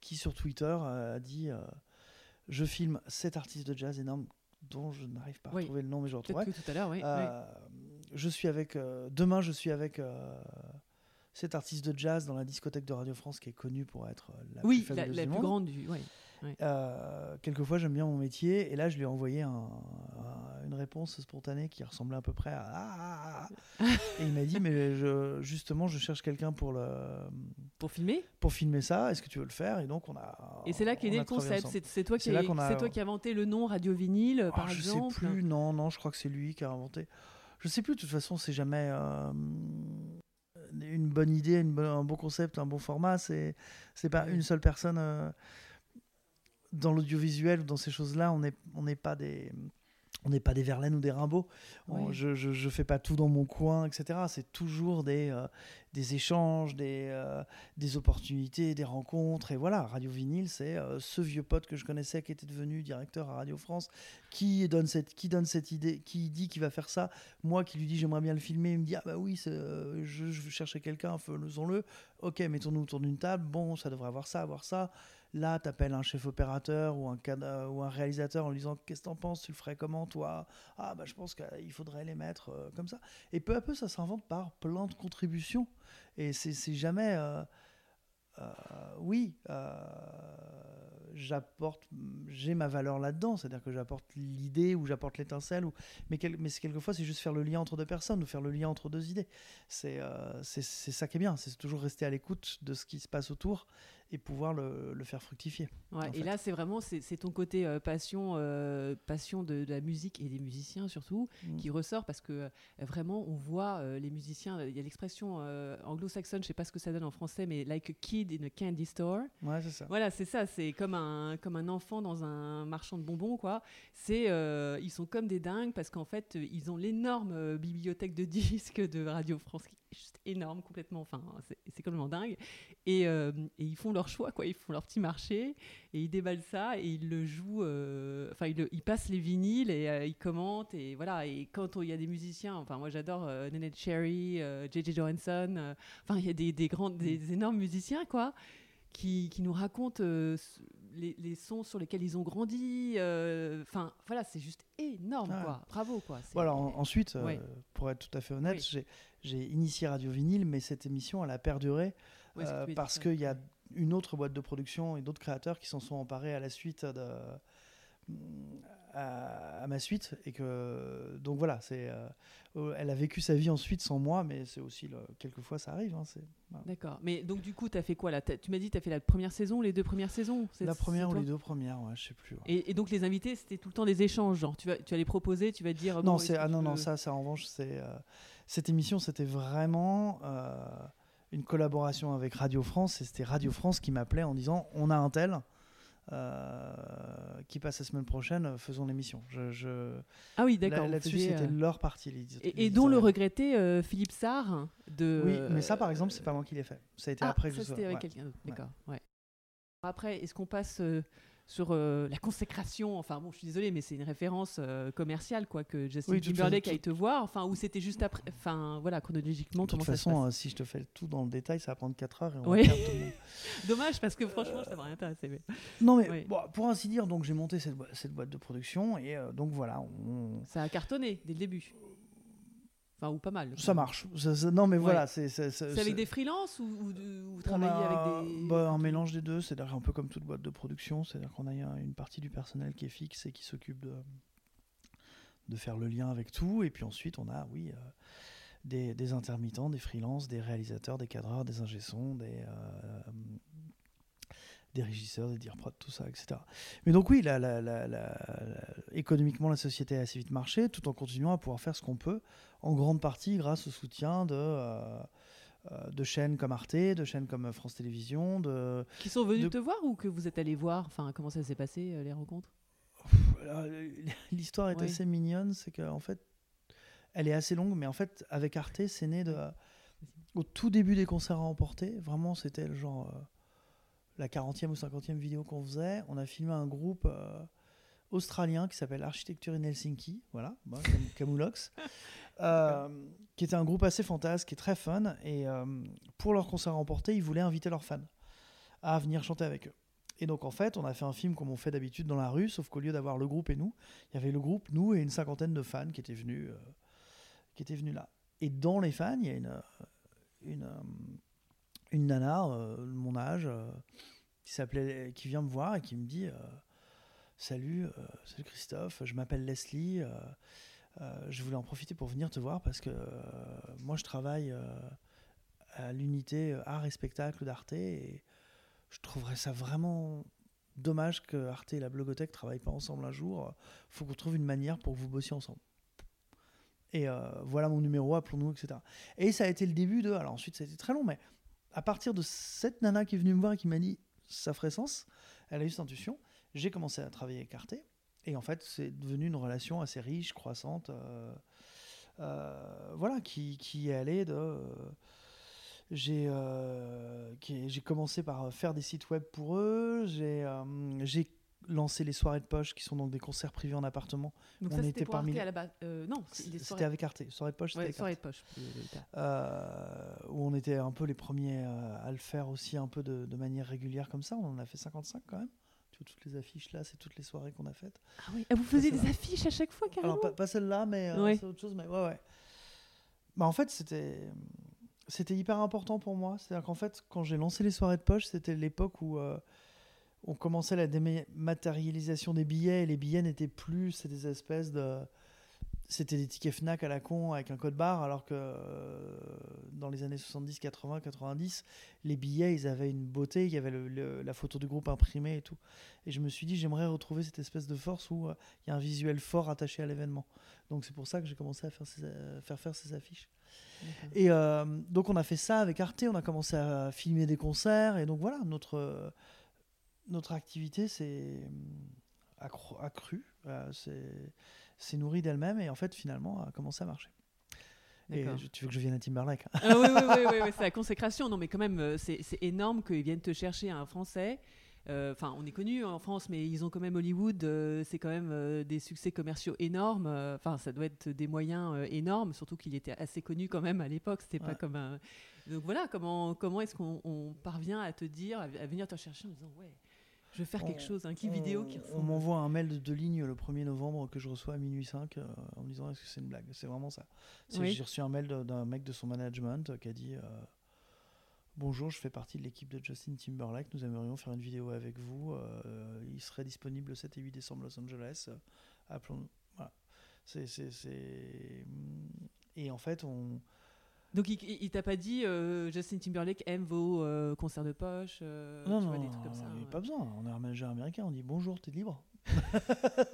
qui sur Twitter euh, a dit euh, Je filme cet artiste de jazz énorme dont je n'arrive pas à Oui. retrouver le nom, mais je retrouverai. que tout à l'heure, oui. Euh, Je suis avec. euh, demain, je suis avec euh, cet artiste de jazz dans la discothèque de Radio France qui est connue pour être euh, la Oui, plus la, fabuleuse la du plus monde. grande du. ouais. Euh, quelquefois, j'aime bien mon métier, et là, je lui ai envoyé un- un- une réponse spontanée qui ressemblait à peu près à. Ah, ah, ah. et il m'a dit, mais je, justement, je cherche quelqu'un pour le Pour filmer? pour filmer ça. Est-ce que tu veux le faire? Et donc, on a. Et c'est là qu'est né a le concept. C'est toi, qui a- toi qui inventé le nom Radio Vinyle, Ah, par je exemple? sais plus. Non, non, je crois que c'est lui qui a inventé. Je sais plus. De toute façon, c'est jamais. euh, une bonne idée, une bonne- un bon concept, un bon format, c'est c'est pas une seule personne euh, dans l'audiovisuel ou dans ces choses-là. On n'est on n'est pas des on n'est pas des Verlaine ou des Rimbaud. Oui. je, je, je fais pas tout dans mon coin, etc. C'est toujours des, euh, des échanges, des, euh, des opportunités, des rencontres. Et voilà, Radio Vinyle, c'est euh, ce vieux pote que je connaissais qui était devenu directeur à Radio France, qui donne cette, qui donne cette idée, qui dit qu'il va faire ça. Moi qui lui dis j'aimerais bien le filmer, il me dit ah bah oui, je, je veux chercher quelqu'un, faisons-le. Ok, mettons-nous autour d'une table. Bon, ça devrait avoir ça, avoir ça. Là, tu appelles un chef opérateur ou un, ou un réalisateur en lui disant Qu'est-ce que t'en penses Tu le ferais comment, toi? Ah, bah, je pense qu'il faudrait les mettre euh, comme ça. Et peu à peu, ça s'invente par plein de contributions. Et c'est jamais. Euh, euh, oui, j'apporte, j'ai ma valeur là-dedans, c'est-à-dire que j'apporte l'idée ou j'apporte l'étincelle, ou mais, mais quelquefois c'est juste faire le lien entre deux personnes ou faire le lien entre deux idées. C'est c'est ça qui est bien, c'est toujours rester à l'écoute de ce qui se passe autour et pouvoir le, le faire fructifier. Ouais, et là, c'est vraiment c'est ton côté euh, passion, euh, passion de, la musique et des musiciens surtout mm. qui ressort parce que euh, vraiment on voit les musiciens. Il y a l'expression anglo-saxonne, je sais pas ce que ça donne en français, mais like a kid in a candy store. Ouais, c'est ça. Voilà, c'est ça. C'est comme un comme un enfant dans un marchand de bonbons, quoi. C'est ils sont comme des dingues parce qu'en fait ils ont l'énorme bibliothèque de disques de Radio France qui juste énorme, complètement. Enfin, c'est complètement dingue. Et, et ils font leur choix, quoi. Ils font leur petit marché et ils déballent ça et ils le jouent. Euh, ils, passent les vinyles et euh, ils commentent et voilà. Et quand il y a des musiciens, enfin, moi j'adore euh, Nene Cherry, J.J. Johansson. Enfin, il y a des, des grands, énormes musiciens, quoi, qui, qui nous racontent. Les, les, sons sur lesquels ils ont grandi. Enfin, voilà, c'est juste énorme, quoi. Bravo, quoi. Voilà, ensuite, pour être tout à fait honnête, j'ai initié Radio Vinyle, mais cette émission, elle a perduré parce qu'il y a une autre boîte de production et d'autres créateurs qui s'en sont emparés à la suite de, à, ma suite et que donc voilà c'est euh, elle a vécu sa vie ensuite sans moi mais c'est aussi le, quelquefois ça arrive hein, d'accord. Mais donc du coup tu as fait quoi là? Tu m'as dit tu as fait la première saison les deux premières saisons la première ou les deux premières ouais je sais plus et, donc les invités c'était tout le temps des échanges genre tu vas tu vas les proposer tu vas dire non c'est ah non non ça ça en revanche c'est euh, cette émission c'était vraiment euh, une collaboration avec Radio France et c'était Radio France qui m'appelait en disant on a un tel qui passe la semaine prochaine, faisons l'émission. Je, Ah oui, d'accord. Là-dessus, c'était euh, leur partie. et, dont le regrettait euh, Philippe Sarr. De... Oui, mais ça, par exemple, c'est pas moi qui l'ai fait. Ça a été ah, après ça, c'était avec quelqu'un d'autre. D'accord. Ouais. Après, est-ce qu'on passe sur euh, la consécration. Enfin bon, je suis désolée, mais c'est une référence euh, commerciale quoi que Justin Timberlake aille te voir. Enfin, ou c'était juste après. Enfin voilà, chronologiquement. De toute façon, euh, si je te fais tout dans le détail, ça va prendre 4 heures. Et on oui. Dommage parce que franchement, ça m'aurait intéressé. Mais... Non mais bon, pour ainsi dire, donc j'ai monté cette, cette, boîte de production et donc voilà. On... Ça a cartonné dès le début. Enfin, ou pas mal. Ça marche. non, mais voilà. C'est avec des freelances ou, vous travaillez avec des. Bah, un mélange des deux. C'est-à-dire un peu comme toute boîte de production. C'est-à-dire qu'on a une partie du personnel qui est fixe et qui s'occupe de, de faire le lien avec tout. Et puis ensuite, on a, oui, euh, des, des, intermittents, des freelances, des réalisateurs, des cadreurs, des ingé des. Euh, des régisseurs, des dire prod, tout ça, etc. Mais donc oui, la, économiquement, la société a assez vite marché, tout en continuant à pouvoir faire ce qu'on peut, en grande partie grâce au soutien de, euh, euh, de chaînes comme Arte, de chaînes comme France Télévisions. De, Qui sont venus te voir ou que vous êtes allé voir? Enfin, comment ça s'est passé, euh, les rencontres? L'histoire est assez mignonne, c'est qu'en fait, elle est assez longue, mais en fait, avec Arte, c'est né de... Au tout début des concerts à emporter, vraiment, c'était le genre la 40e ou 50e vidéo qu'on faisait, on a filmé un groupe euh, australien qui s'appelle Architecture in Helsinki, voilà, bah, Camoulox, euh, qui était un groupe assez fantasque et très fun. Et euh, pour leur concert remporté, ils voulaient inviter leurs fans à venir chanter avec eux. Et donc en fait, on a fait un film comme on fait d'habitude dans la rue, sauf qu'au lieu d'avoir le groupe et nous, il y avait le groupe, nous et une cinquantaine de fans qui étaient venus, qui étaient venus là. Et dans les fans, il y a une, une une nana, euh, mon âge, euh, qui s'appelait, qui vient me voir et qui me dit euh, Salut, salut Christophe, je m'appelle Leslie. je voulais en profiter pour venir te voir parce que moi je travaille à l'unité art et spectacle d'Arte et je trouverais ça vraiment dommage que Arte et la Blogothèque travaillent pas ensemble un jour. Faut qu'on trouve une manière pour que vous bossiez ensemble. Et voilà mon numéro, appelons-nous, etc. Et ça a été le début de. Alors ensuite, ça a été très long, mais à partir de cette nana qui est venue me voir et qui m'a dit ça ferait sens, elle a eu cette intuition, j'ai commencé à travailler avec Arte. Et en fait, c'est devenu une relation assez riche, croissante, euh, euh, voilà, qui, qui est allée de. j'ai euh, j'ai commencé par faire des sites web pour eux. J'ai lancé les soirées de poche, qui sont donc des concerts privés en appartement. Donc On ça, était pour parmi Arte les- à la base. Euh, non, C'était soirées, avec Arte. Soirées de poche, c'était ouais, avec soirées Arte. de poche. euh. Euh, où on était un peu les premiers à le faire aussi un peu de, de manière régulière comme ça. On en a fait 55 quand même. Tu vois, toutes les affiches là, c'est toutes les soirées qu'on a faites. Ah oui, ah, vous faisiez des affiches à chaque fois, carrément Alors pas, pas celle-là, mais euh, Ouais. c'est autre chose. Mais ouais, ouais. Bah, en fait, c'était c'était hyper important pour moi. C'est-à-dire qu'en fait, quand j'ai lancé les soirées de poche, c'était l'époque où on commençait la dématérialisation des billets et les billets n'étaient plus c'est des espèces de c'était des tickets Fnac à la con avec un code barre alors que euh, dans les années 70 80 90 les billets ils avaient une beauté il y avait le- le- la photo du groupe imprimée et tout. Et je me suis dit j'aimerais retrouver cette espèce de force où euh, il y a un visuel fort attaché à l'événement. Donc c'est pour ça que j'ai commencé à faire, ces- à faire faire ces affiches. Et euh, donc on a fait ça avec Arte, on a commencé à filmer des concerts et donc voilà notre euh, notre activité s'est euh, accro- accrue, euh, s'est nourrie d'elle-même et en fait finalement a commencé à marcher. Et tu veux que je vienne à Timberlake hein Ah oui, oui, oui, oui, oui, c'est la consécration. Non, mais quand même, euh, c'est énorme qu'ils viennent te chercher un Français. Euh, Enfin, on est connu en France, mais ils ont quand même Hollywood. euh, c'est quand même euh, des succès commerciaux énormes. euh, Enfin, ça doit être des moyens euh, énormes, surtout qu'il était assez connu quand même à l'époque. C'était pas comme un. Donc voilà, comment comment est-ce qu'on on parvient à te dire, à, à venir te chercher en disant ouais, je veux faire quelque chose, un clip vidéo qui On- On ressemble. m'envoie un mail de deux lignes le 1er novembre que je reçois à minuit 5 euh, en me disant est-ce que c'est une blague? C'est vraiment ça. Oui. J'ai reçu un mail d'un mec de son management euh, qui a dit euh, Bonjour, je fais partie de l'équipe de Justin Timberlake. Nous aimerions faire une vidéo avec vous. Il serait disponible le 7 et 8 décembre Los Angeles. Appelons-nous. Voilà. C'est- Et en fait, on. Donc il, t'a pas dit euh, Justin Timberlake aime vos euh, concerts de poche, euh, non, tu non, des trucs comme ça. il y a ouais. pas besoin. On est un manager américain. On dit Bonjour, t'es libre. Ah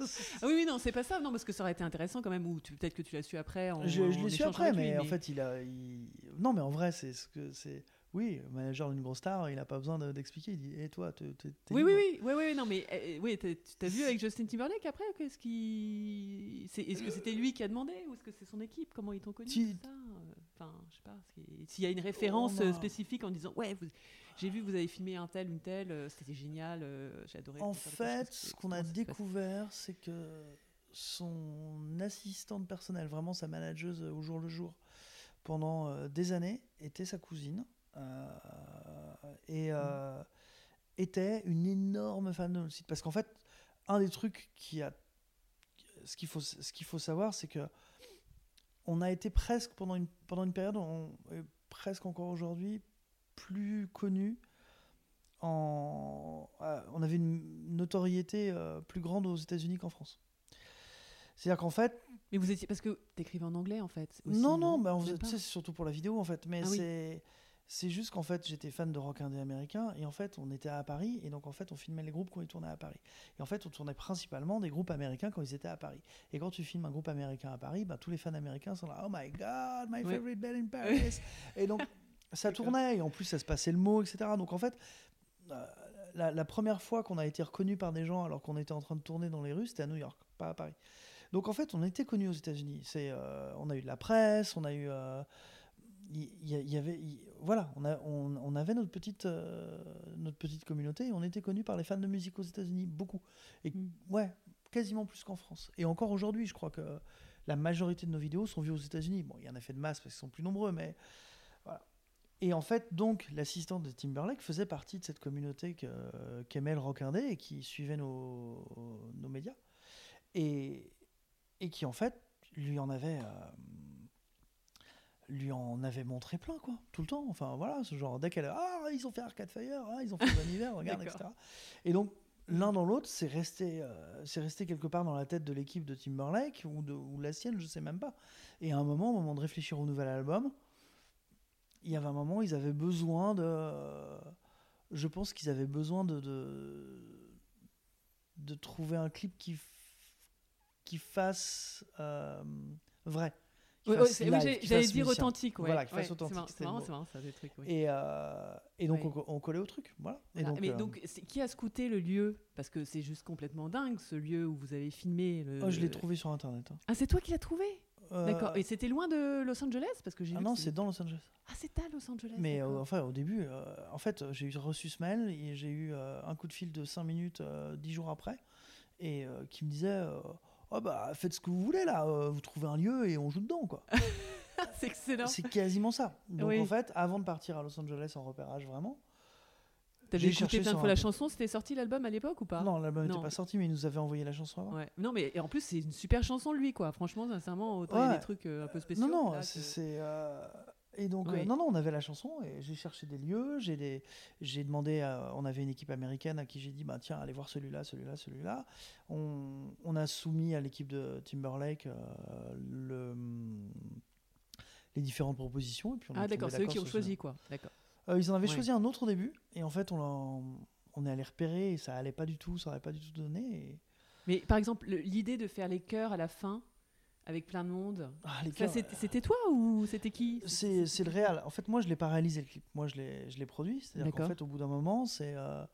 oui, oui, non, c'est pas ça, non, parce que ça aurait été intéressant quand même, ou peut-être que tu l'as su après. En, Je, je l'ai su après, lui, mais, en fait, il a. il- Non, mais en vrai, c'est ce que c'est. Oui, le manager d'une grosse star, il n'a pas besoin de- d'expliquer. Il dit Et toi, t'es. t'es- t'es Oui, oui, oui, oui, oui, non, mais euh, oui, t'as- vu avec Justin Timberlake après est-ce que c'était lui qui a demandé ou est-ce que c'est son équipe Comment ils t'ont connu ça Enfin, je sais pas. S'il y a une référence euh, spécifique en disant ouais, vous- j'ai vu, vous avez filmé un tel, une telle, euh, c'était génial, euh, j'ai adoré. En fait, ce qu'on a découvert, c'est que son assistante personnelle, vraiment sa manageuse au jour le jour, pendant euh, des années, était sa cousine. euh, et euh, était une énorme fan de notre site. Parce qu'en fait, un des trucs qui a. Ce qu'il faut, ce qu'il faut savoir, c'est que on a été presque, pendant une, pendant une période, on, et presque encore aujourd'hui, plus connu en, euh, on avait une notoriété euh, plus grande aux États-Unis qu'en France. C'est-à-dire qu'en fait, Mais vous étiez parce que t'écrivais en anglais en fait. aussi, non, non, bah, on faisait- c'est surtout pour la vidéo en fait, mais Ah oui. C'est juste qu'en fait j'étais fan de rock indé américain et en fait on était à Paris et donc en fait on filmait les groupes quand ils tournaient à Paris. Et en fait on tournait principalement des groupes américains quand ils étaient à Paris. Et quand tu filmes un groupe américain à Paris, bah, tous les fans américains sont là oh my god my favorite band in Paris. Et donc ça tournait et en plus ça se passait le mot etc donc en fait euh, la, la première fois qu'on a été reconnu par des gens alors qu'on était en train de tourner dans les rues c'était à New York pas à Paris. Donc en fait, on était connus aux États-Unis. C'est, euh, on a eu de la presse, on a eu, euh, il y, avait, il- voilà, on, a, on, on avait notre petite, euh, notre petite communauté et on était connus par les fans de musique aux États-Unis beaucoup. Et Mm. ouais, quasiment plus qu'en France. Et encore aujourd'hui, je crois que la majorité de nos vidéos sont vues aux États-Unis. Bon, il y a un effet de masse parce qu'ils sont plus nombreux, mais voilà. Et en fait, donc, l'assistante de Timberlake faisait partie de cette communauté qu'aimait le rock indé et qui suivait nos, nos médias. Et, et qui, en fait, lui en avait. euh, lui en avait montré plein, quoi, tout le temps. Enfin, voilà, ce genre, dès qu'elle. Ah, ils ont fait Arcade Fire, ah, ils ont fait Bon Hiver, regarde, etc. Et donc, l'un dans l'autre, c'est resté, euh, c'est resté quelque part dans la tête de l'équipe de Timberlake ou, de, ou la sienne, je sais même pas. Et à un moment, au moment de réfléchir au nouvel album, il y avait un moment, ils avaient besoin de. Je pense qu'ils avaient besoin de, de, de trouver un clip qui, f- qui fasse euh, vrai. Oui, j'allais dire authentique, ouais. Voilà, qui ouais, authentique, C'est marrant, marrant, ça, des trucs. Et, euh, et donc, on, on collait au truc. Voilà. Et Voilà. donc, mais euh, donc, qui a scouté le lieu? Parce que c'est juste complètement dingue, ce lieu où vous avez filmé. Le... oh, je l'ai trouvé sur Internet. hein. Ah, c'est toi qui l'as trouvé? Euh, D'accord. Et c'était loin de Los Angeles? Parce que j'ai ah non, c'est dans Los Angeles. Ah, c'est à Los Angeles. Mais euh, enfin, au début, euh, en fait, j'ai reçu ce mail et j'ai eu un coup de fil de 5 minutes euh, 10 jours après et qui me disait Oh bah, faites ce que vous voulez là, euh, vous trouvez un lieu et on joue dedans quoi. c'est excellent. C'est quasiment ça. Donc Oui. en fait, avant de partir à Los Angeles en repérage vraiment, T'avais cherché plein de sur fois la chanson, c'était sorti l'album à l'époque ou pas? Non, l'album n'était pas sorti, mais il nous avait envoyé la chanson avant. Ouais. Non, mais et en plus, c'est une super chanson lui, quoi. Franchement, sincèrement, autant il y a des trucs euh, un peu spéciaux. Non, non, là, c'est. que- c'est, euh, Et donc, euh, non, non, on avait la chanson et j'ai cherché des lieux. J'ai des... j'ai demandé, à- on avait une équipe américaine à qui j'ai dit, bah, tiens, allez voir celui-là, celui-là, celui-là. On, on a soumis à l'équipe de Timberlake euh, le... les différentes propositions. Et puis on Ah, d'accord, c'est eux qui ont choisi, quoi. D'accord. Euh, ils en avaient Ouais. choisi un autre au début et en fait, on, on est allé repérer et ça allait pas du tout, ça n'aurait pas du tout donné. et- Mais par exemple, le- l'idée de faire les chœurs à la fin, avec plein de monde, Ah, c'est- c'était toi ou c'était qui? C'est le réel. En fait, moi, je l'ai pas réalisé le clip. Moi, je l'ai je l'ai produit. C'est-à-dire qu'en fait, au bout d'un moment, c'est euh,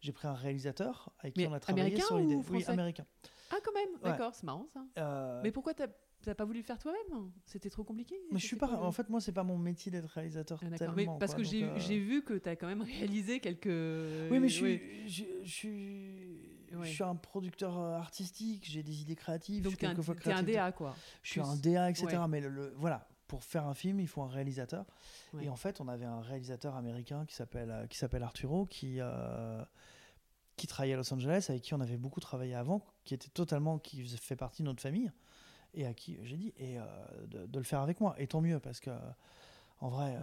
j'ai pris un réalisateur avec qui Mais on a travaillé américain sur ou l'idée. Oui, américain. Ah, quand même, Ouais. d'accord, c'est marrant ça. Euh, Mais pourquoi t'as t'as pas voulu le faire toi-même? C'était trop compliqué mais je suis pas. En fait, moi, c'est pas mon métier d'être réalisateur Ah, d'accord. tellement. Mais parce quoi. que j'ai euh, vu que tu as quand même réalisé quelques. Oui, mais je oui. suis, je, je suis, Ouais. je suis un producteur euh, artistique. J'ai des idées créatives. Donc t'es un. DA quoi. Je suis plus. un DA, etc. Ouais. Mais le, le- voilà, pour faire un film, il faut un réalisateur. Ouais. Et en fait, on avait un réalisateur américain qui s'appelle euh, Arturo, qui euh, qui travaillait à Los Angeles, avec qui on avait beaucoup travaillé avant, qui était totalement, qui faisait- fait partie de notre famille, et à qui j'ai dit et euh, de, de le faire avec moi. Et tant mieux parce que en vrai. euh,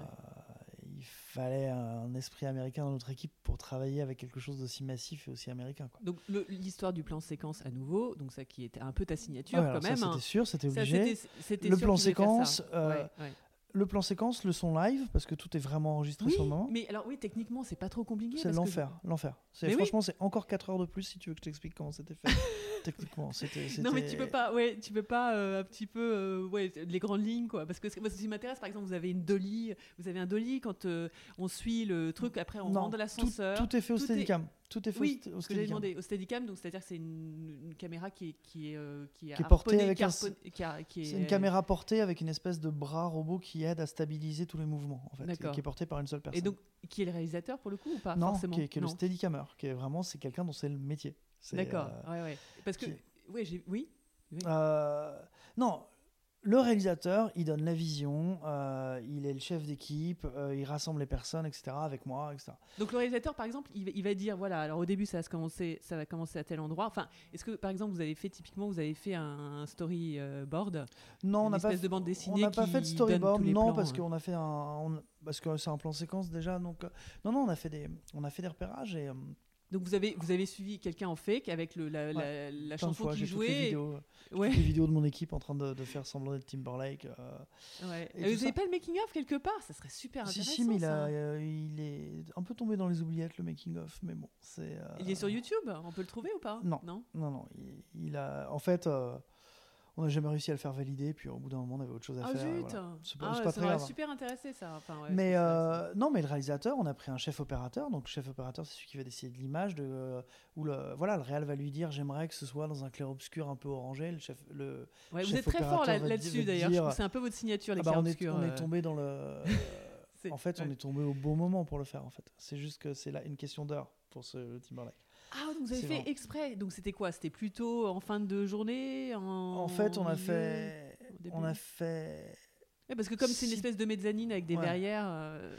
fallait un esprit américain dans notre équipe pour travailler avec quelque chose d'aussi massif et aussi américain. Quoi. Donc l'histoire du plan séquence à nouveau, donc ça qui était un peu ta signature Ouais, quand même. hein. c'était sûr, c'était Ça, obligé. Le plan séquence, euh, Ouais, ouais. Le plan séquence, le son live, parce que tout est vraiment enregistré Oui, sur le moment. mais alors oui, techniquement, c'est pas trop compliqué. C'est parce que- l'enfer, l'enfer. Oui. franchement, c'est encore 4 heures de plus si tu veux que je t'explique comment c'était fait. Techniquement, c'était. Non mais tu peux pas, ouais, tu peux pas euh, un petit peu, euh, ouais, les grandes lignes quoi. Parce que ce moi, ce qui m'intéresse, par exemple, vous avez une dolly, vous avez un dolly quand euh, on suit le truc, après on Non, rentre dans l'ascenseur. tout est fait au est- Steadicam. Tout est fait au Oui, st- au ce que j'avais Steadicam. demandé au Steadicam, donc c'est-à-dire que c'est une, une caméra qui est qui est qui est, Qui est portée avec un- C'est une caméra portée avec une espèce de bras robot qui aide à stabiliser tous les mouvements, en fait, et qui est porté par une seule personne. Et donc qui est le réalisateur pour le coup ou pas non, forcément? qui est, qui est le. Steadicammer, qui est vraiment c'est quelqu'un dont c'est le métier. D'accord, euh, ouais, ouais. Parce que qui- oui. oui. Euh, non, le réalisateur, il donne la vision, euh, il est le chef d'équipe, euh, il rassemble les personnes, etc. avec moi, etc. Donc le réalisateur, par exemple, il va, il va dire voilà, alors au début ça va se commencer, ça va commencer à tel endroit. Enfin, est-ce que par exemple vous avez fait typiquement, vous avez fait un storyboard, Non, on n'a pas, espèce de bande on dessinée n'a pas qui fait de donne storyboard, non, plans, parce ouais. qu'on a fait un, on- parce que c'est un plan séquence déjà, donc euh, non, non, on a fait des, on a fait des repérages et Donc vous avez vous avez suivi quelqu'un en fake avec le, la, chanson qui j'ai toutes les jouait. vidéos, Ouais. toutes les vidéos de mon équipe en train de, de faire semblant d'être Timberlake. euh. ouais. et Et tout vous ça. avez pas le making of quelque part? Ça serait super si, intéressant. si, mais il, a, euh, il est un peu tombé dans les oubliettes le making of, mais bon, c'est. euh, Il est sur YouTube. On peut le trouver ou pas? Non. Non? Non, non, il, il a. En fait, euh, on n'a jamais réussi à le faire valider, puis au bout d'un moment, on avait autre chose à Ah faire. zut voilà. C'est pas- Ah pas ça très grave. super intéressé ça. Enfin, ouais, mais euh, non, mais le réalisateur, on a pris un chef opérateur. Donc, chef opérateur, c'est celui qui va décider de l'image, de euh, où le voilà, le réal va lui dire, j'aimerais que ce soit dans un clair obscur un peu orangé. Le chef, le Ouais, vous êtes très fort là-dessus d'ailleurs. C'est un peu votre signature les ah bah, clairs on, est, obscurs, on est euh, tombé dans le. en fait, on est tombé au bon moment pour le faire. En fait, c'est juste que c'est là une question d'heure pour ce Timberlake. Ah, donc vous avez fait exprès. Donc c'était quoi? C'était plutôt en fin de journée en... En fait, on a fait, on a fait Ouais, parce que comme c'est une espèce de mezzanine avec des Ouais. verrières, euh,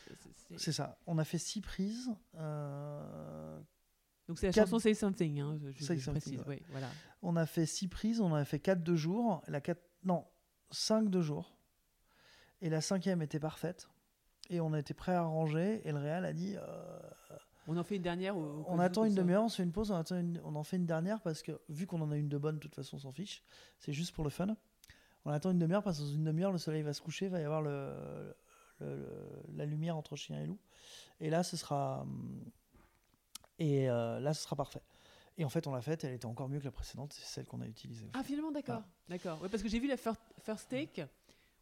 c'est- ça. On a fait six prises. euh, donc c'est la quatre- chanson Say Something. Hein, je, Say je Something, précise. ouais. voilà. on a fait six prises. On en a fait quatre de jour. La quatre, non, cinq de jour. Et la cinquième était parfaite. Et on était prêt à ranger. Et le Réal a dit euh, On en fait une dernière. au- au cas on attend une demi-heure, on se fait une pause, on, attend une- on en fait une dernière parce que vu qu'on en a une de bonne, de toute façon, on s'en fiche. C'est juste pour le fun. On attend une demi-heure parce que dans une demi-heure, le soleil va se coucher, il va y avoir le, le- le- la lumière entre chien et loup. Et là, ce sera. hum, Et euh, là, ce sera parfait. Et en fait, on l'a faite, elle était encore mieux que la précédente, c'est celle qu'on a utilisée. Ah finalement d'accord, d'accord. Ouais, parce que j'ai vu la fir- first take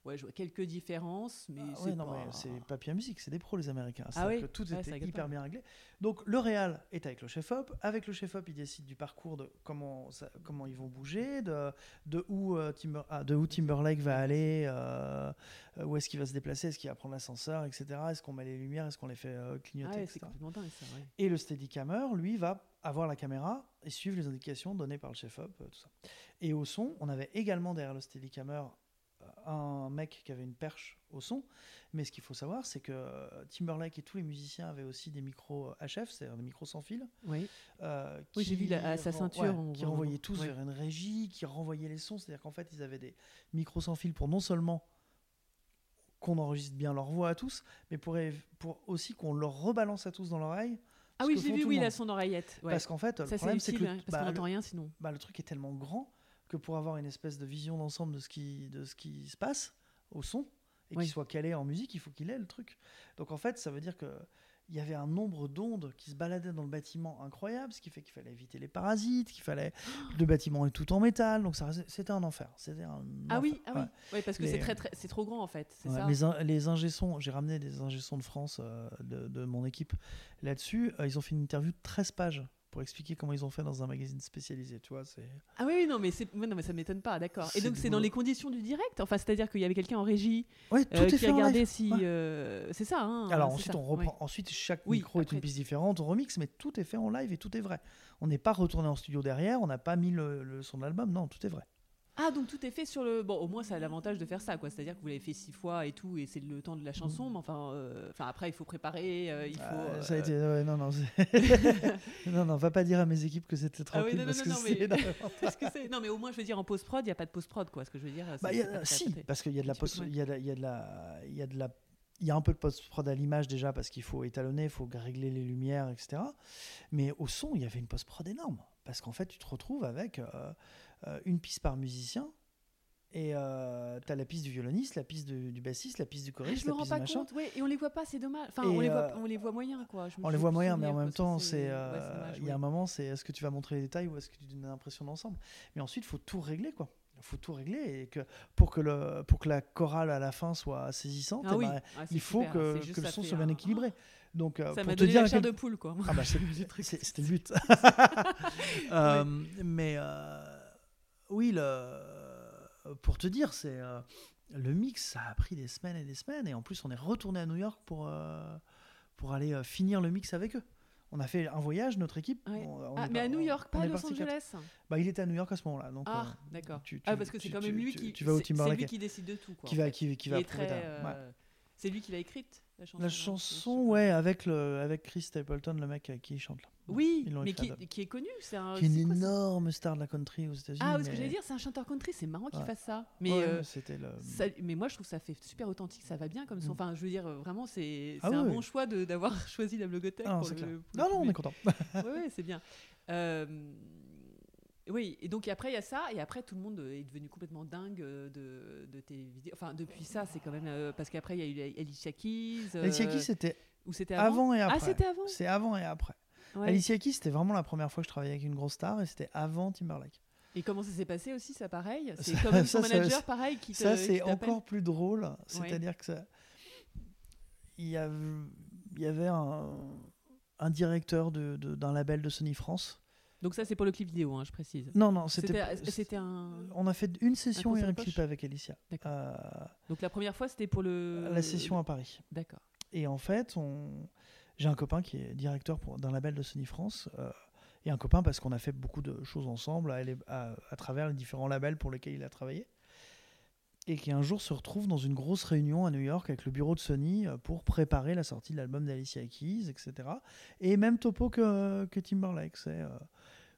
Ouais, je vois quelques différences, mais Ah c'est ouais, pas... c'est papier musique, c'est des pros les Américains. Ah oui que tout Ouais, était hyper pas. bien réglé. Donc le réal est avec le chef-op. Avec le chef-op, il décide du parcours de comment, ça- comment ils vont bouger, de, de, où, euh, Timber, ah, de où Timberlake va aller, euh, euh, où est-ce qu'il va se déplacer, est-ce qu'il va prendre l'ascenseur, etc. Est-ce qu'on met les lumières, est-ce qu'on les fait euh, Ah clignoter, ouais, etc. dingue ça. Et le Steadicammer, lui, va avoir la caméra et suivre les indications données par le chef-op, tout ça. Et au son, on avait également derrière le Steadicammer un mec qui avait une perche au son. Mais ce qu'il faut savoir, c'est que Timberlake et tous les musiciens avaient aussi des micros HF, c'est-à-dire des micros sans fil. Oui. euh, Oui, j'ai vu la- à sa ceinture, ouais, on qui renvoyaient tous ouais. vers une régie, qui renvoyaient les sons. C'est-à-dire qu'en fait, ils avaient des micros sans fil pour non seulement qu'on enregistre bien leur voix à tous, mais pour, aussi qu'on leur rebalance à tous dans l'oreille. Ah oui, j'ai vu, oui, le il a son oreillette. Ouais. Parce qu'en fait, le ça, c'est problème, c'est que le, hein, parce bah, qu'on le- n'entend rien sinon. bah, le truc est tellement grand que pour avoir une espèce de vision d'ensemble de ce qui de ce qui se passe au son et Oui. qu'il soit calé en musique, il faut qu'il ait le truc. Donc en fait, ça veut dire que il y avait un nombre d'ondes qui se baladaient dans le bâtiment incroyable, ce qui fait qu'il fallait éviter les parasites, qu'il fallait le bâtiment est tout en métal, donc ça c'était un enfer. C'était un Ah oui, ah oui. Ouais. Parce que Les- c'est très, très, c'est trop grand en fait, c'est Ouais, ça. les, in- les j'ai ramené des ingé-sons de France euh, de, de mon équipe là-dessus. Euh, ils ont fait une interview de 13 pages pour expliquer comment ils ont fait dans un magazine spécialisé. Tu vois, c'est Ah oui, non, mais, c'est... ouais, non, mais ça m'étonne pas, d'accord. Et donc c'est dans les conditions du direct Enfin, c'est-à-dire qu'il y avait quelqu'un en régie ouais, tout euh, est qui fait en regardait live. si. Ouais. euh, C'est ça, hein Alors ensuite, ça, on reprend. Ensuite, chaque Oui, micro est une piste différente, on remix, mais tout est fait en live et tout est vrai. On n'est pas retourné en studio derrière, on n'a pas mis le, le son de l'album. Non, tout est vrai. Ah, donc tout est fait sur le. Bon, au moins, ça a l'avantage de faire ça, quoi. C'est-à-dire que vous l'avez fait six fois et tout, et c'est le temps de la chanson, mais enfin, euh, enfin après, il faut préparer, euh, il faut. Euh, ça a été. ouais, non, non, non, non, va pas dire à mes équipes que c'était Ah oui, tranquille non, non, parce non, que non, mais- c'est n'importe Parce que c'est- non, mais au moins, je veux dire, en post-prod, il n'y a pas de post-prod, quoi. Ce que je veux dire. Bah, y a- si, parce qu'il y a de la post, il y a de- il y a de la, il y a de la, il y a un peu de post-prod à l'image déjà parce qu'il faut étalonner, il faut régler les lumières, etc. Mais au son, il y avait une post-prod énorme parce qu'en fait, tu te retrouves avec euh, euh, une piste par musicien. Et euh, tu as la piste du violoniste, la piste du, du bassiste, la piste du Ah, choriste, je me la rends piste pas du machin. compte, ouais, et on les voit pas, c'est dommage. Enfin, on les, voit, on les voit moyens, quoi. Je On les voit moyens, mais en même temps, c'est- euh, il y a un moment, c'est est-ce que tu vas montrer les détails ou est-ce que tu donnes l'impression d'ensemble? Mais ensuite, il faut tout régler, quoi. Il faut tout régler et que pour que le pour que la chorale à la fin soit saisissante, Ah eh oui, ben, ah, il faut super, que, le son soit bien un- équilibré. Donc, euh, Ça m'a donné dire la à chair quel- de poule, quoi. Ah bah, c'était le but. Euh, Mais euh, oui, le, pour te dire, c'est euh, le mix, ça a pris des semaines et des semaines. Et en plus, on est retourné à New York pour, pour aller finir le mix avec eux. On a fait un voyage, notre équipe. Ouais. On- on Ah, mais à New York, pas à Los quatre. Angeles. Bah, il était à New York à ce moment-là. Donc, Ah, d'accord. Ah, parce que c'est quand même lui qui. tu vas au c'est- C'est Timberlake. lui qui décide de tout, quoi. qui va, qui, va très, C'est lui qui l'a écrite, la chanson. La non chanson, ouais, avec, le, avec Chris Stapleton, le mec euh, qui chante là. Oui, mais qui, est connu. C'est un. Qui est une quoi, énorme star de la country aux États-Unis. Ah, parce que mais- j'allais dire, c'est un chanteur country, c'est marrant qu'il Ouais. fasse ça. Mais, Ouais, euh, mais le. ça- mais moi, je trouve ça fait super authentique, ça va bien comme son. Mm. Enfin, je veux dire, euh, vraiment, c'est Ah un oui, bon oui. choix de- d'avoir choisi la blogothèque. Ah, pour le- le Non, non, on est content. Oui, ouais, c'est bien. Euh, oui, et donc après il y a ça, et après tout le monde est devenu complètement dingue euh, de, de tes vidéos. Enfin, depuis ça, c'est quand même. euh, parce qu'après, il y a eu Alicia Keys. euh, Alicia Keys, c'était Ou c'était avant, avant et après. Ah, c'était avant C'est avant et après. Ouais. Alicia Keys, c'était vraiment la première fois que je travaillais avec une grosse star et c'était avant Timberlake. Et comment ça s'est passé aussi, ça pareil? C'est ça, ton ça- manager, pareil, qui te Ça, c'est encore plus drôle. C'est-à-dire que ça... il, y avait, il y avait un, un directeur de- de- d'un label de Sony France. Donc ça, c'est pour le clip vidéo, hein, je précise. Non, non, c'était. C'était un. On a fait une session et un clip avec Alicia. Euh, Donc la première fois, c'était pour le. la session à Paris. D'accord. Et en fait, on... j'ai un copain qui est directeur pour- d'un label de Sony France. euh, et un copain parce qu'on a fait beaucoup de choses ensemble à, aller- à- à travers les différents labels pour lesquels il a travaillé. Et qui un jour se retrouve dans une grosse réunion à New York avec le bureau de Sony euh, pour préparer la sortie de l'album d'Alicia Keys, etc. Et même topo que, que Timberlake. C'est, euh,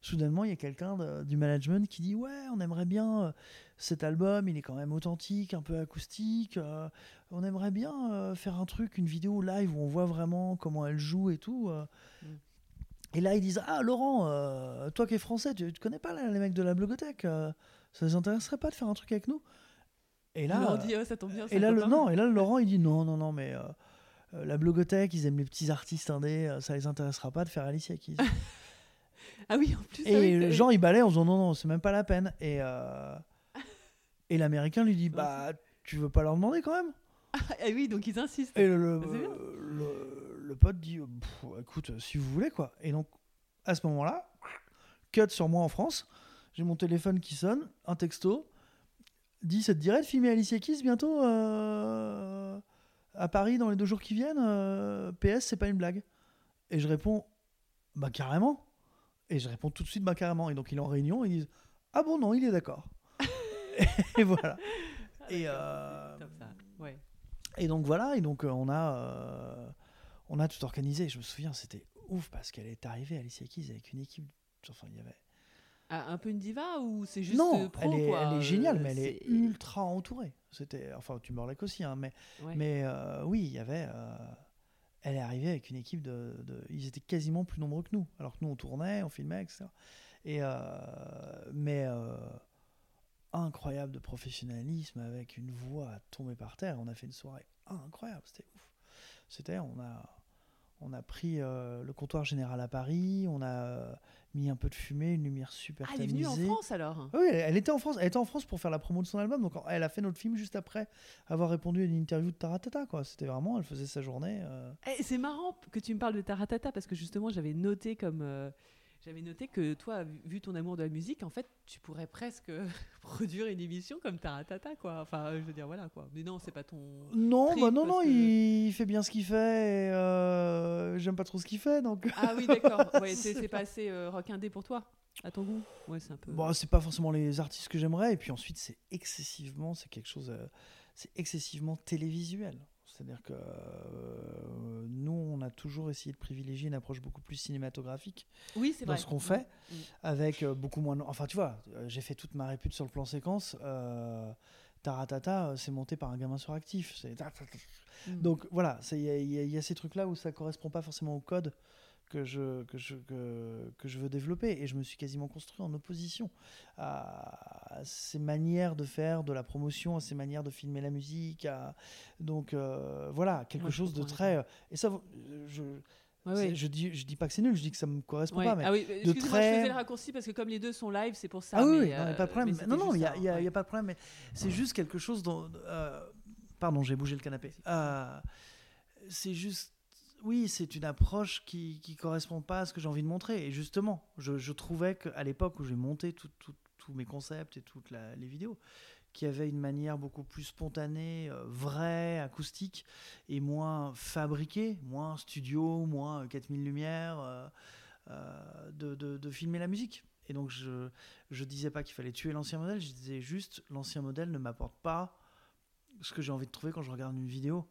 soudainement, il y a quelqu'un du management qui dit Ouais, on aimerait bien euh, cet album, il est quand même authentique, un peu acoustique. euh, on aimerait bien faire un truc, une vidéo live où on voit vraiment comment elle joue et tout. Mm. Et là, ils disent Ah, Laurent, toi qui es français, tu, tu connais pas là, les mecs de la blogothèque Ça les intéresserait pas de faire un truc avec nous? Et là, Là, on dit, oh, ça tombe bien. c'est et un là, le, copain. non, et là, Laurent, il dit Non, non, non, mais euh, euh, la blogothèque, ils aiment les petits artistes indés, euh, ça les intéressera pas de faire Alicia Keys. Ah oui, en plus. ah Et oui, les t'as- gens, ils balaient en disant non, non, c'est même pas la peine. Et, euh, et l'américain lui dit bah, tu veux pas leur demander quand même? Ah oui, donc ils insistent. Et le, le, le pote dit écoute, si vous voulez quoi. Et donc, à ce moment-là, cut sur moi en France. J'ai mon téléphone qui sonne, un texto. Dit ça te dirait de filmer Alicia Keys bientôt euh, à Paris dans les deux jours qui viennent euh, PS, c'est pas une blague. Et je réponds bah carrément. Et je réponds tout de suite bah carrément. Et donc il est en réunion, ils disent ah bon non, il est d'accord. et voilà. Et, euh, Top, ça. Ouais. et donc voilà, et donc on a, on a tout organisé. Je me souviens, c'était ouf parce qu'elle est arrivée, Alicia Keys, avec une équipe. Enfin, il y avait. Ah, un peu une diva ou c'est juste non, euh, pro elle est, quoi, elle est euh, géniale, mais elle est c'est- ultra entourée. C'était, enfin, tu me aussi, hein, mais, Ouais. mais euh, oui, il y avait. euh, elle est arrivée avec une équipe de, de- Ils étaient quasiment plus nombreux que nous, alors que nous on tournait, on filmait, etc. Et euh, mais euh, incroyable de professionnalisme avec une voix à tomber par terre. On a fait une soirée incroyable, c'était ouf. C'était, on a, on a pris euh, le comptoir général à Paris, on a euh, mis un peu de fumée, une lumière super Ah, elle est venue en. France alors? Oui, elle, elle était en France. Elle était en France pour faire la promo de son album. Donc elle a fait notre film juste après avoir répondu à une interview de Taratata. Quoi. C'était vraiment, elle faisait sa journée. euh, Eh, c'est marrant que tu me parles de Taratata parce que justement j'avais noté comme j'avais noté que toi vu- ton amour de la musique en fait tu pourrais presque produire une émission comme Taratata quoi enfin je veux dire voilà quoi mais non c'est pas ton Non, bah non, non, que- il... fait bien ce qu'il fait. Euh, J'aime pas trop ce qu'il fait, donc. ah oui d'accord ouais, c'est pas- pas assez euh, rock indé pour toi à ton goût ouais c'est un peu Bon, c'est pas forcément les artistes que j'aimerais. Et puis ensuite, c'est excessivement, c'est quelque chose, euh, c'est excessivement télévisuel. C'est-à-dire que euh, nous, on a toujours essayé de privilégier une approche beaucoup plus cinématographique. oui dans vrai ce qu'on Mm. fait, Mm. avec euh, beaucoup moins. de- Enfin, tu vois, euh, j'ai fait toute ma répute sur le plan séquence. euh, Taratata, c'est monté par un gamin suractif. Mm. Donc voilà, il y, y a ces trucs-là où ça correspond pas forcément au code que je, que, je, que, que je veux développer. Et je me suis quasiment construit en opposition à ces manières de faire de la promotion, à ces manières de filmer la musique. à- Donc euh, voilà, quelque Moi, je chose de très. Et ça, je, Ouais, je, dis, je dis pas que c'est nul, je dis que ça me correspond Ouais. pas. Mais... Ah oui, excusez-moi, je très- faisais le raccourci parce que comme les deux sont live, c'est pour ça. Ah oui, mais, non, euh, pas de problème. Non, non, il n'y a, y a- y pas de problème. Mais c'est juste quelque chose dont. euh, pardon, j'ai bougé le canapé. Euh, c'est juste. Oui, c'est une approche qui qui correspond pas à ce que j'ai envie de montrer. Et justement, je, trouvais qu'à l'époque où j'ai monté tous mes concepts et toutes les vidéos, qu'il y avait une manière beaucoup plus spontanée, euh, vraie, acoustique, et moins fabriquée, moins studio, moins euh, 4000 lumières, euh, euh, de, de- filmer la musique. Et donc, je, je disais pas qu'il fallait tuer l'ancien modèle, je disais juste l'ancien modèle ne m'apporte pas ce que j'ai envie de trouver quand je regarde une vidéo.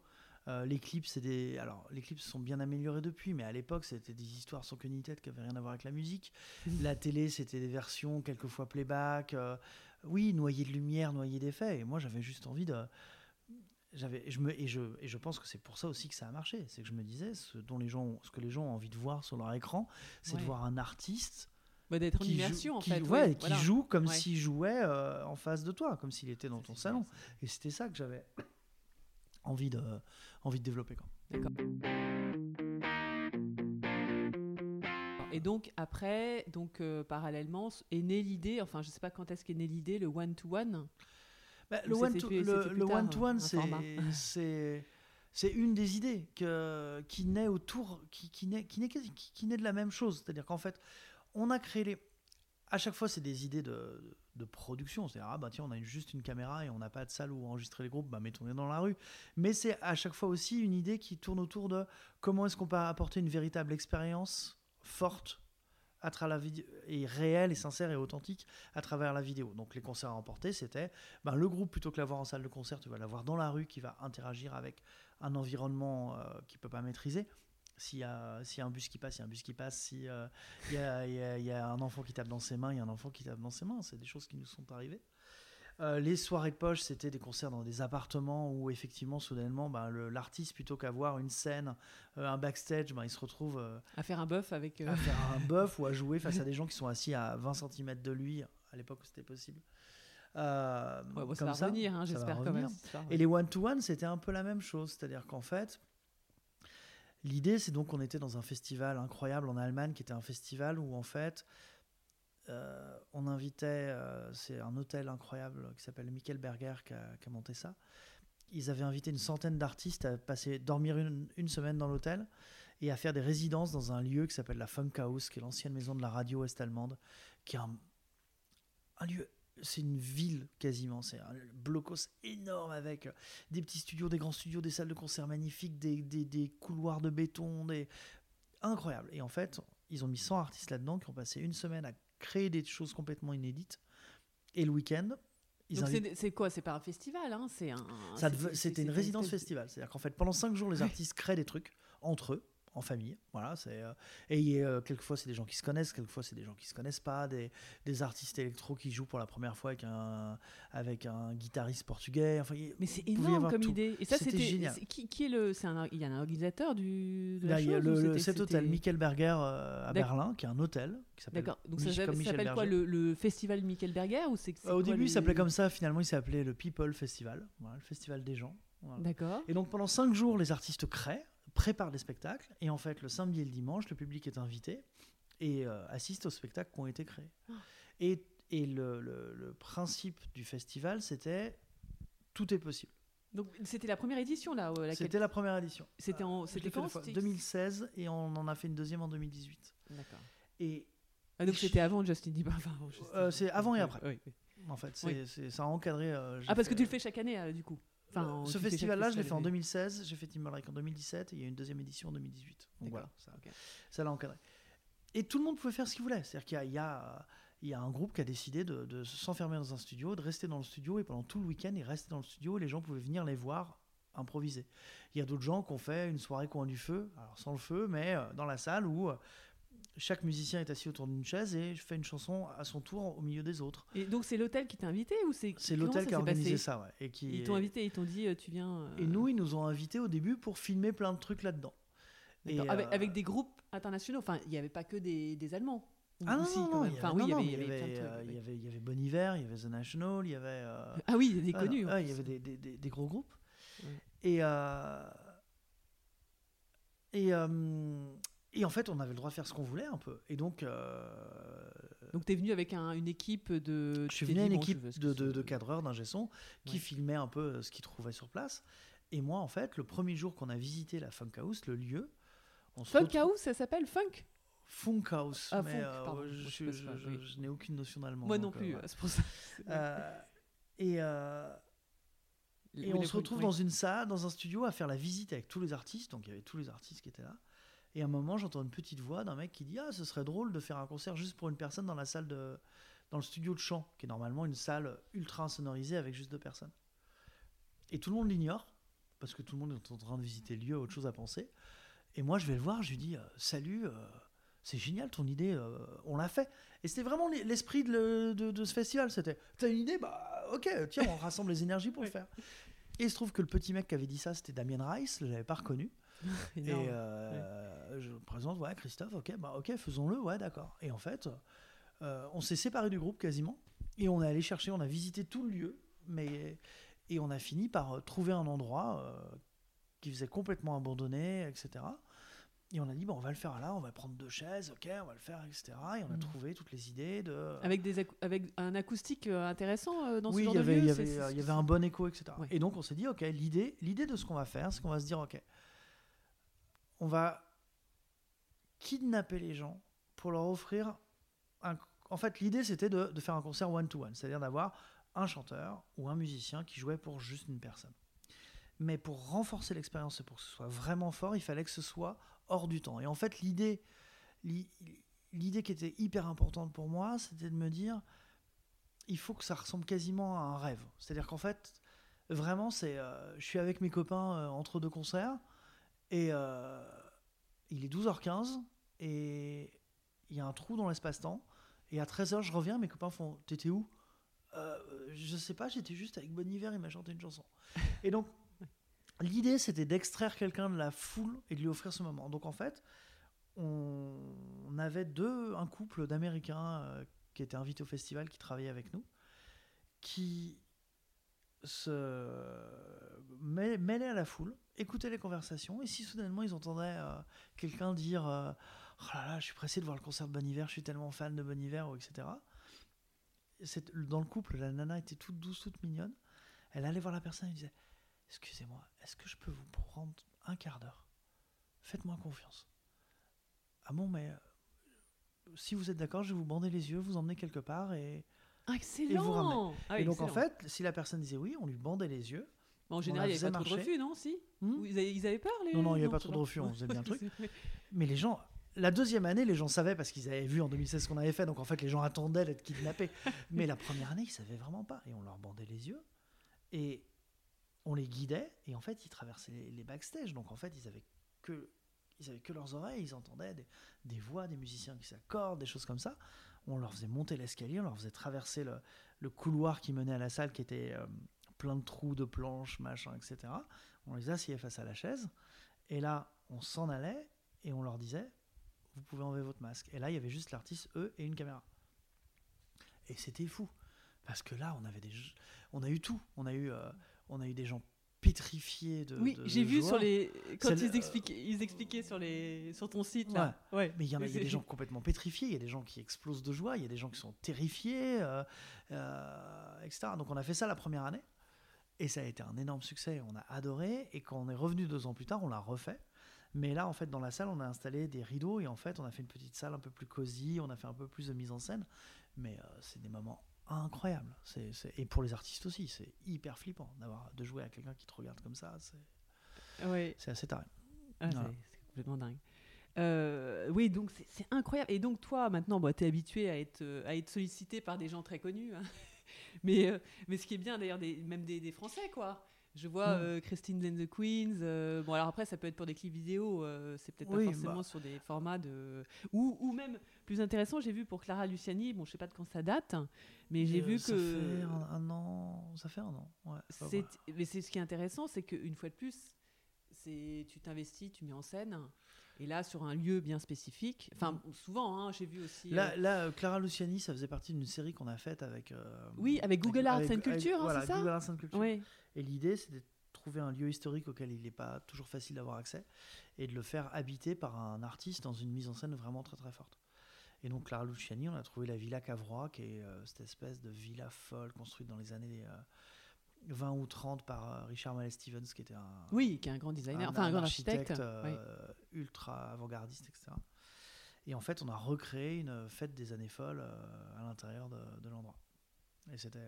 Euh, les clips, c'est des. Alors, les clips se sont bien améliorés depuis, mais à l'époque, c'était des histoires sans queue ni tête qui n'avaient rien à voir avec la musique. la télé, c'était des versions, quelquefois playback. euh, oui, noyé de lumière, noyé d'effets. Et moi, j'avais juste envie de. J'avais, je me, et, je, et je pense que c'est pour ça aussi que ça a marché. C'est que je me disais, ce, dont les gens, ce que les gens ont envie de voir sur leur écran, c'est Ouais. de voir un artiste Bah, D'être en qui, immersion joue, en qui- fait. ouais, ouais, qui voilà. joue comme Ouais. s'il jouait euh, en face de toi, comme s'il était dans ton salon. Et c'était ça que j'avais envie de, envie de développer. Quoi. D'accord. Et donc après, donc euh, parallèlement, est née l'idée. Enfin, je sais pas quand est-ce qu'est née l'idée, le one to one. Bah, le one-to-one, c'est, c'est, c'est une des idées que, qui naît autour, qui, qui, naît, qui naît de la même chose. C'est-à-dire qu'en fait, on a créé les. À chaque fois, c'est des idées de, de production. C'est-à-dire, ah bah tiens, on a juste une caméra et on n'a pas de salle où enregistrer les groupes, bah mettons-les dans la rue. Mais c'est à chaque fois aussi une idée qui tourne autour de comment est-ce qu'on peut apporter une véritable expérience forte à travers la vidéo et réelle et sincère et authentique à travers la vidéo. Donc les concerts à emporter, c'était ben, le groupe plutôt que l'avoir en salle de concert, tu vas l'avoir dans la rue qui va interagir avec un environnement euh, qu'il peut pas maîtriser. S'il y, a, s'il y a un bus qui passe, il y a un bus qui passe. S'il y, a, il y a- y a- y a un enfant qui tape dans ses mains, il y a un enfant qui tape dans ses mains. C'est des choses qui nous sont arrivées. Euh, les soirées de poche, c'était des concerts dans des appartements où effectivement, soudainement, ben, l'artiste, plutôt qu'avoir une scène, euh, un backstage, ben, il se retrouve euh, À faire un bœuf avec. euh, à faire un bœuf ou à jouer face à des gens qui sont assis à 20 cm de lui, à l'époque où c'était possible. Euh, ouais, bon, ça comme va ça, revenir, hein, ça va j'espère quand même. revenir. Et les one-to-one, c'était un peu la même chose. C'est-à-dire qu'en fait, l'idée, c'est donc qu'on était dans un festival incroyable en Allemagne, qui était un festival où, en fait, euh, on invitait, euh, c'est un hôtel incroyable qui s'appelle Michael Berger qui a, monté ça. Ils avaient invité une centaine d'artistes à passer, dormir une, semaine dans l'hôtel et à faire des résidences dans un lieu qui s'appelle la Funk House, qui est l'ancienne maison de la radio est-allemande, qui est un, un lieu c'est une ville quasiment, c'est un blocos énorme avec euh, des petits studios, des grands studios, des salles de concert magnifiques, des, des- des couloirs de béton, des... incroyable. Et en fait, ils ont mis 100 artistes là-dedans qui ont passé une semaine à créer des choses complètement inédites. Et le week-end, ils Donc invitent- c'est quoi? C'est pas un festival, hein C'est un. C'était une résidence festival. C'est-à-dire qu'en fait, pendant cinq jours, les artistes créent des trucs entre eux, en famille. Voilà, c'est euh, et euh, quelquefois c'est des gens qui se connaissent, quelquefois c'est des gens qui se connaissent pas, des, des artistes électro qui jouent pour la première fois avec un avec un guitariste portugais. Enfin, Mais c'est énorme comme tout. idée. Et ça, C'était génial. Qui, qui est le C'est un. Il y a un organisateur du. De la Là, il y a le, cet hôtel Michael Berger euh, à. Berlin, qui est un hôtel qui s'appelle. D'accord. Donc ça Mich- s'appelle ça quoi le, le festival Michael Berger ou c'est Au début, il s'appelait comme ça. Finalement, il s'appelait le People Festival, voilà, le festival des gens. Voilà. D'accord. Et donc pendant cinq jours, les artistes créent, préparent des spectacles, et en fait le samedi et le dimanche, le public est invité et euh, assiste aux spectacles qui ont été créés. Ah. Et, et le, le- le principe du festival, c'était tout est possible. Donc c'était la première édition là. euh, laquelle- C'était la première édition. C'était en. L'ai C'était quand fois, c'était- 2016 et on en a fait une deuxième en 2018. D'accord. Et Ah, donc c'était avant Justin Bieber. enfin, Justin Euh, c'est avant et après. oui, oui. en fait, c'est, Oui. ça a encadré. euh, Ah parce que tu le fais chaque année euh, du coup. Enfin, en- ce festival-là, je l'ai fait en festival, oui. 2016, j'ai fait Timberlake en 2017, et il y a une deuxième édition en 2018. Donc voilà, ça, l'a encadré. Et tout le monde pouvait faire ce qu'il voulait. C'est-à-dire qu'il y a, y y un groupe qui a décidé de, de s'enfermer dans un studio, de rester dans le studio, et pendant tout le week-end, ils restaient dans le studio, et les gens pouvaient venir les voir improviser. Il y a d'autres gens qui ont fait une soirée coin du feu, alors sans le feu, mais euh, dans la salle où euh, chaque musicien est assis autour d'une chaise et fait une chanson à son tour au milieu des autres. Et donc c'est l'hôtel qui t'a invité ou c'est C'est l'hôtel qui a organisé ça, ouais, et qui Ils t'ont invité, ils t'ont dit euh, tu viens. euh, Et nous, ils nous ont invités au début pour filmer plein de trucs là-dedans. Et, avec, euh, avec des groupes internationaux. Enfin, il n'y avait pas que des, des Allemands. Ah ou non, non, non, il y Enfin, avait, oui, il y non, avait, il y avait euh, il y avait, il y avait Bon Hiver, il y avait The National, il y avait. euh, Ah oui, des ah, connus. il y avait des, des- des- des gros groupes. Ouais. Et, euh, et, euh, et en fait, on avait le droit de faire ce qu'on voulait un peu. Et donc, euh, Donc tu es venu avec un- une équipe de. je suis venu à une bon, équipe veux de, de, de cadreurs, d'ingé qui Ouais. filmaient un peu euh, ce qu'ils trouvaient sur place. Et moi, en fait, le premier jour qu'on a visité la Funk House, le lieu, on se Funk retrouve- House, ça s'appelle Funk? Funk House. Ah, mais, funk, euh, pardon. je, oui. n'ai aucune notion d'allemand. Moi non euh, plus, c'est pour ça. Et et Oui, on se retrouve oui. dans une salle, dans un studio, à faire la visite avec tous les artistes. Donc il y avait tous les artistes qui étaient là. Et à un moment, j'entends une petite voix d'un mec qui dit Ah, ce serait drôle de faire un concert juste pour une personne dans la salle de. dans le studio de chant, qui est normalement une salle ultra insonorisée avec juste deux personnes. Et tout le monde l'ignore, parce que tout le monde est en train de visiter le lieu, autre chose à penser. Et moi, je vais le voir, je lui dis euh, Salut, euh, c'est génial ton idée, euh, on l'a fait. Et c'était vraiment l'e- l'esprit de, le- de- de ce festival. C'était T'as une idée? Bah, ok, tiens, on rassemble les énergies pour le faire. Et il se trouve que le petit mec qui avait dit ça, c'était Damien Rice, je l'avais pas reconnu. Et euh, je me présente, ouais, Christophe, ok, bah ok, faisons-le, ouais, d'accord. Et en fait, euh, on s'est séparés du groupe quasiment, et on est allé chercher, on a visité tout le lieu, mais et on a fini par euh, trouver un endroit euh, qui faisait complètement abandonné, etc. Et on a dit, bon, on va le faire là, on va prendre deux chaises, ok, on va le faire, etc. Et on a Mhm. trouvé toutes les idées de. Avec, des avec un acoustique intéressant dans oui, ce genre il y avait, de il lieu y avait, c'est- il y c'est- avait un bon écho, etc. Ouais. Et donc on s'est dit, ok, l'idée, l'idée de ce qu'on va faire, c'est qu'on va se dire, ok, on va kidnapper les gens pour leur offrir. En fait, l'idée, c'était de, faire un concert one-to-one, c'est-à-dire d'avoir un chanteur ou un musicien qui jouait pour juste une personne. Mais pour renforcer l'expérience et pour que ce soit vraiment fort, il fallait que ce soit hors du temps. Et en fait, l'idée, l'i- l'idée qui était hyper importante pour moi, c'était de me dire, il faut que ça ressemble quasiment à un rêve. C'est-à-dire qu'en fait, vraiment, c'est, euh, je suis avec mes copains euh, entre deux concerts et euh, il est 12h15 et il y a un trou dans l'espace-temps. Et à 13h, je reviens, mes copains font T'étais où? Euh, Je sais pas, j'étais juste avec Bon Hiver, il m'a chanté une chanson. Et donc, l'idée, c'était d'extraire quelqu'un de la foule et de lui offrir ce moment. Donc en fait, on, avait deux, un couple d'Américains euh, qui étaient invités au festival, qui travaillaient avec nous, qui se mêl- mêlaient à la foule, écoutaient les conversations, et si soudainement ils entendaient euh, quelqu'un dire euh, Oh là là, je suis pressé de voir le concert de Bon Hiver, je suis tellement fan de Bon Hiver, etc. Dans le couple, la nana était toute douce, toute mignonne. Elle allait voir la personne et disait Excusez-moi, est-ce que je peux vous prendre un quart d'heure? Faites-moi confiance. Ah bon, mais euh, si vous êtes d'accord, je vais vous bander les yeux, vous emmener quelque part. Et, Excellent vous ramenez. Ah oui, et donc, en fait, si la personne disait oui, on lui bandait les yeux. Bon, en général, il n'y avait pas trop de refus, non Si Hmm ils, avaient, ils avaient peur, les Non, non, il y avait pas trop de refus, on faisait bien le truc. Mais les gens, la deuxième année, les gens savaient parce qu'ils avaient vu en 2016 ce qu'on avait fait. Donc en fait, les gens attendaient d'être kidnappés. Mais la première année, ils savaient vraiment pas. Et on leur bandait les yeux. Et on les guidait. Et en fait, ils traversaient les, les backstage. Donc en fait, ils avaient que, ils avaient que leurs oreilles. Ils entendaient des, des voix, des musiciens qui s'accordent, des choses comme ça. On leur faisait monter l'escalier. On leur faisait traverser le, couloir qui menait à la salle qui était euh, plein de trous, de planches, machin, etc. On les asseyait face à la chaise. Et là, on s'en allait et on leur disait vous pouvez enlever votre masque. Et là, il y avait juste l'artiste, eux, et une caméra. Et c'était fou. Parce que là, on avait des on a eu tout. On a eu, euh, on a eu des gens pétrifiés de. Oui, j'ai vu sur les quand ils expliquaient, ils expliquaient sur les sur ton site là. Ouais. Mais il y, en a, il y a des gens complètement pétrifiés, il y a des gens qui explosent de joie, il y a des gens qui sont terrifiés, euh, euh, etc. Donc on a fait ça la première année, et ça a été un énorme succès, on a adoré, et quand on est revenu deux ans plus tard, on l'a refait. Mais là, en fait, dans la salle, on a installé des rideaux, et en fait, on a fait une petite salle un peu plus cosy, on a fait un peu plus de mise en scène, mais euh, c'est des moments incroyables. C'est, c'est- Et pour les artistes aussi, c'est hyper flippant d'avoir de jouer à quelqu'un qui te regarde comme ça, c'est, Ouais. c'est assez taré. Ah, Voilà. c'est- complètement dingue. Euh, oui, donc c'est- incroyable. Et donc toi, maintenant, bah, tu es habitué à être, euh, à être sollicité par des gens très connus. hein. mais, euh, mais ce qui est bien d'ailleurs, des, même des, des Français, quoi. Je vois Mm. euh, Christine and the Queens. euh, bon, alors après, ça peut être pour des clips vidéo. euh, c'est peut-être Oui, pas forcément bah. sur des formats de. Ou, ou même plus intéressant, j'ai vu pour Clara Luciani. Bon, je sais pas de quand ça date, mais j'ai vu ça que. fait un, un an, ça fait un an. Ouais, mais c'est ce qui est intéressant, c'est qu'une fois de plus, c'est tu t'investis, tu mets en scène, et là sur un lieu bien spécifique. Enfin, souvent, hein, j'ai vu aussi. Là, euh, là, euh, Clara Luciani, ça faisait partie d'une série qu'on a faite avec. euh, Oui, avec Google Arts and Culture, hein, voilà, c'est ça Google Arts and Culture. ouais. Et l'idée, c'est de trouver un lieu historique auquel il n'est pas toujours facile d'avoir accès et de le faire habiter par un artiste dans une mise en scène vraiment très très forte. Et donc, Clara Luciani, on a trouvé la Villa Cavrois, qui est euh, cette espèce de villa folle construite dans les années 20 ou 30 par euh, Richard Mallet Stevens, qui était un, Oui, qui est un grand designer, enfin un, grand architecte. euh, ultra avant-gardiste, etc. Et en fait, on a recréé une fête des années folles euh, à l'intérieur de, de l'endroit. Et c'était